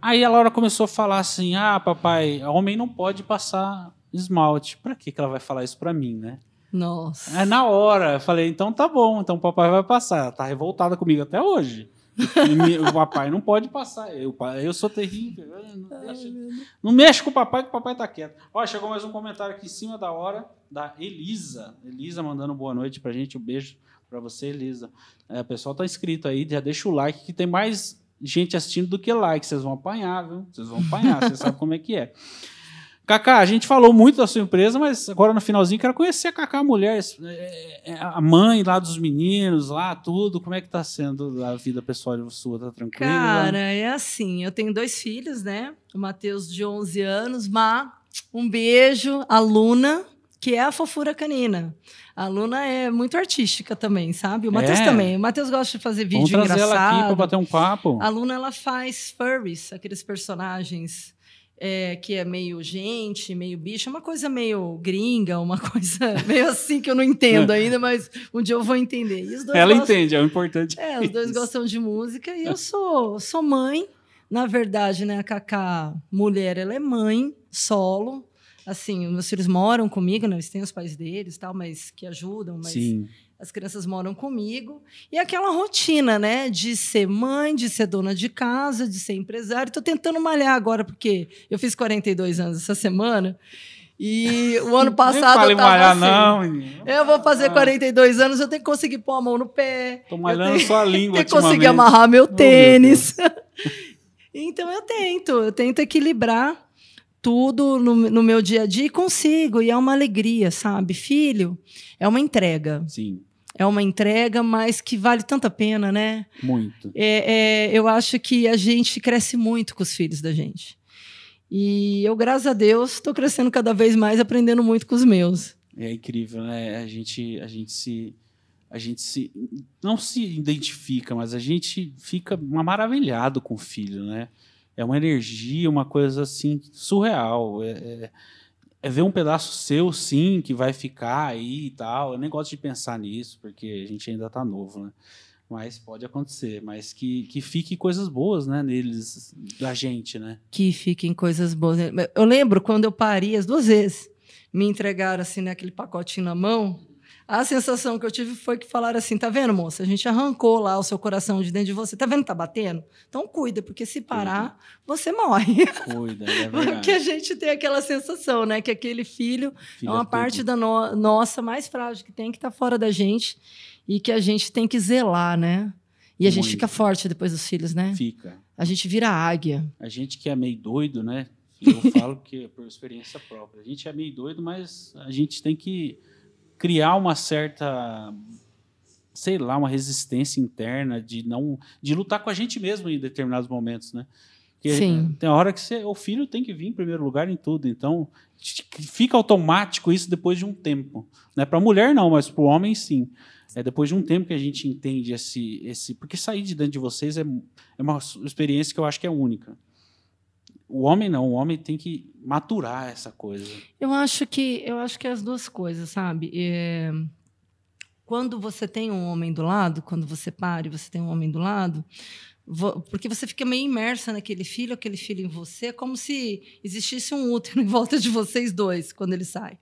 Aí a Laura começou a falar assim: ah, papai, homem não pode passar esmalte. Para que ela vai falar isso para mim, né? Nossa. Aí na hora, eu falei: então tá bom, então o papai vai passar. Ela tá revoltada comigo até hoje o papai não pode passar. Eu, eu sou terrível. não, deixa, não mexe com o papai, que o papai tá quieto. Olha, chegou mais um comentário aqui em cima da hora da Elisa. Elisa mandando boa noite pra gente. Um beijo para você, Elisa. É, o pessoal tá inscrito aí, já deixa o like, que tem mais gente assistindo do que like. Vocês vão apanhar, viu? Vocês vão apanhar, vocês sabem como é que é. Cacá, a gente falou muito da sua empresa, mas agora no finalzinho quero conhecer a Cacá, a mulher, é, é, a mãe lá dos meninos, lá, tudo. Como é que tá sendo a vida pessoal sua? Tá tranquila? Cara, é assim, eu tenho dois filhos, né? O Matheus de 11 anos, Má, um beijo, a Luna, que é a fofura canina. A Luna é muito artística também, sabe? O Matheus é. também. O Matheus gosta de fazer vídeo Vamos trazer engraçado. ela aqui para bater um papo. A Luna, ela faz furries, aqueles personagens é, que é meio gente, meio bicho, é uma coisa meio gringa, uma coisa meio assim que eu não entendo é. ainda, mas um dia eu vou entender. Ela gostam, entende, é o importante. É, os dois gostam de música e eu sou, sou mãe. Na verdade, né, a Cacá, mulher, ela é mãe, solo. Assim, meus filhos moram comigo, né, eles têm os pais deles, tal, mas que ajudam, mas Sim as crianças moram comigo. E aquela rotina, né? De ser mãe, de ser dona de casa, de ser empresária. Estou tentando malhar agora, porque eu fiz 42 anos essa semana. E o ano passado. Não eu tava malhar, assim, não, menino. Eu vou fazer 42 anos, eu tenho que conseguir pôr a mão no pé. Tô malhando tenho, só a língua. Tenho que conseguir amarrar meu tênis. Oh, meu então eu tento, eu tento equilibrar tudo no, no, meu dia a dia e consigo. E é uma alegria, sabe? Filho, é uma entrega. Sim é uma entrega, mas que vale tanta pena, né? Muito. É, é, eu acho que a gente cresce muito com os filhos da gente. E eu, graças a Deus, estou crescendo cada vez mais, aprendendo muito com os meus. É incrível, né? A gente, a gente se a gente se não se identifica, mas a gente fica maravilhado com o filho, né? É uma energia, uma coisa assim surreal. É, é, é ver um pedaço seu, sim, que vai ficar aí e tal. Eu nem gosto de pensar nisso, porque a gente ainda está novo, né? Mas pode acontecer, mas que, que fique coisas boas, né, neles, da gente, né? Que fiquem coisas boas. Eu lembro quando eu pari as duas vezes, me entregaram assim, né, pacotinho na mão, a sensação que eu tive foi que falaram assim: tá vendo, moça? A gente arrancou lá o seu coração de dentro de você. Tá vendo que tá batendo? Então cuida, porque se parar, você morre. Cuida, é verdade. Porque a gente tem aquela sensação, né? Que aquele filho, filho é uma é parte da no nossa mais frágil que tem, que tá fora da gente e que a gente tem que zelar, né? E a Muito. gente fica forte depois dos filhos, né? Fica. A gente vira águia. A gente que é meio doido, né? Eu falo que é por experiência própria. A gente é meio doido, mas a gente tem que criar uma certa sei lá, uma resistência interna de não de lutar com a gente mesmo em determinados momentos, né? Porque Sim. tem hora que você, o filho tem que vir em primeiro lugar em tudo, então fica automático isso depois de um tempo, né? Para a mulher não, mas para o homem sim. É depois de um tempo que a gente entende esse esse porque sair de dentro de vocês é, é uma experiência que eu acho que é única. O homem não, o homem tem que maturar essa coisa. Eu acho que eu acho que é as duas coisas, sabe? É, quando você tem um homem do lado, quando você para e você tem um homem do lado, porque você fica meio imersa naquele filho, aquele filho em você, como se existisse um útero em volta de vocês dois quando ele sai.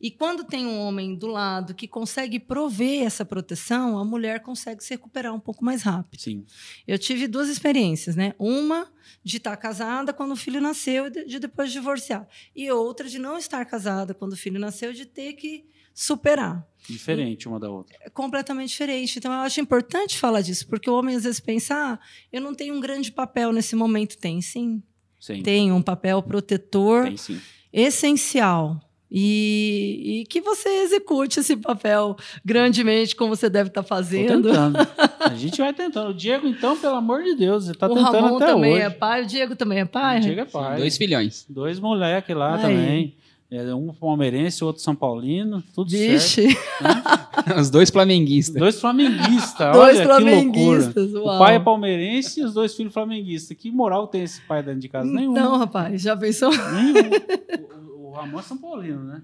E quando tem um homem do lado que consegue prover essa proteção, a mulher consegue se recuperar um pouco mais rápido. Sim. Eu tive duas experiências, né? Uma de estar casada quando o filho nasceu e de depois divorciar. E outra de não estar casada quando o filho nasceu e de ter que superar. Diferente uma da outra. É completamente diferente. Então, eu acho importante falar disso, porque o homem às vezes pensa: ah, eu não tenho um grande papel nesse momento. Tem sim. sim. Tem um papel protetor Tem, sim. essencial. E, e, que você execute esse papel grandemente, como você deve estar tá fazendo. tentando. A gente vai tentando. O Diego, então, pelo amor de Deus, ele está tentando Ramon até também hoje. é pai, o Diego também é pai. O Diego é pai. Sim, dois filhões. Dois moleques lá Aí. também. É, um palmeirense, outro São Paulino, tudo Vixe. certo. Né? os dois flamenguistas. Dois flamenguistas, dois olha flamenguistas, que loucura. Uau. O pai é palmeirense e os dois filhos flamenguistas. Que moral tem esse pai dentro de casa? Nenhum. Não, rapaz, já pensou? Nenhum. Ramon é São Paulino, né?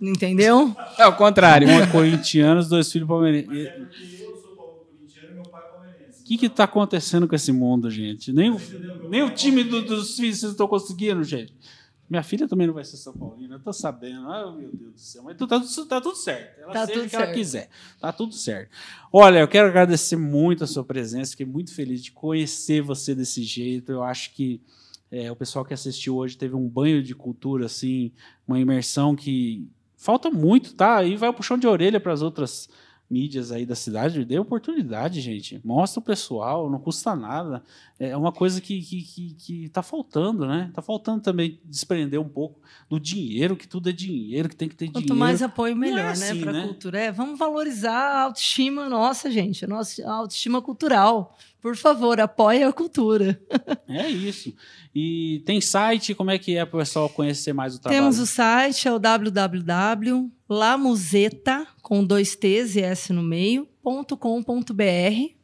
Entendeu? É o contrário. Um é corintiano, os dois filhos palmeirenses. O que está acontecendo com esse mundo, gente? Nem o, nem o time do, dos filhos vocês estão conseguindo, gente. Minha filha também não vai ser São Paulina, eu tô sabendo. Ah, meu Deus do céu. Mas tá, tá tudo certo. Ela tá seja o que certo. ela quiser. Tá tudo certo. Olha, eu quero agradecer muito a sua presença. Fiquei muito feliz de conhecer você desse jeito. Eu acho que é, o pessoal que assistiu hoje teve um banho de cultura, assim, uma imersão que falta muito, tá? Aí vai o puxão de orelha para as outras mídias aí da cidade, dê oportunidade, gente. Mostra o pessoal, não custa nada. É uma coisa que, que, que, que tá faltando, né? Tá faltando também desprender um pouco do dinheiro, que tudo é dinheiro, que tem que ter Quanto dinheiro. mais apoio, melhor, é né? assim, Para a né? cultura. É, vamos valorizar a autoestima nossa, gente. A nossa autoestima cultural. Por favor, apoie a cultura. É isso. E tem site, como é que é para o pessoal conhecer mais o trabalho? Temos o site, é o www.lamuseta, com dois T's e S no meio, .com.br.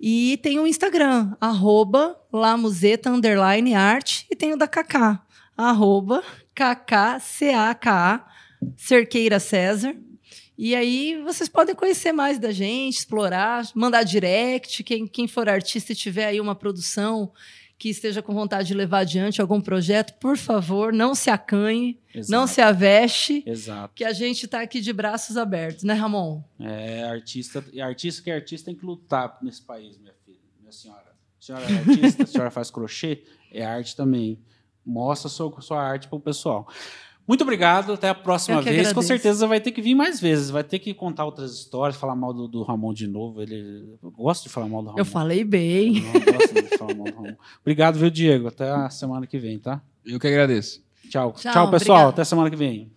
E tem o Instagram, arroba lamuseta, underline, arte. E tem o da Kaká, arroba kkcaka, Cerqueira César. E aí vocês podem conhecer mais da gente, explorar, mandar direct. Quem, quem for artista e tiver aí uma produção que esteja com vontade de levar adiante algum projeto, por favor, não se acanhe, Exato. não se aveste, Exato. que a gente está aqui de braços abertos, né, Ramon? É, artista, artista que é artista tem que lutar nesse país, minha filha, minha senhora. A senhora é artista, a senhora faz crochê, é arte também. Mostra sua, sua arte para o pessoal. Muito obrigado, até a próxima vez. Com agradeço. certeza vai ter que vir mais vezes, vai ter que contar outras histórias, falar mal do, do Ramon de novo. Ele eu gosto de falar mal do Ramon. Eu falei bem. Eu gosto de falar mal do Ramon. Obrigado, viu, Diego? Até a semana que vem, tá? Eu que agradeço. Tchau. Tchau, Tchau, pessoal. obrigado. Até semana que vem.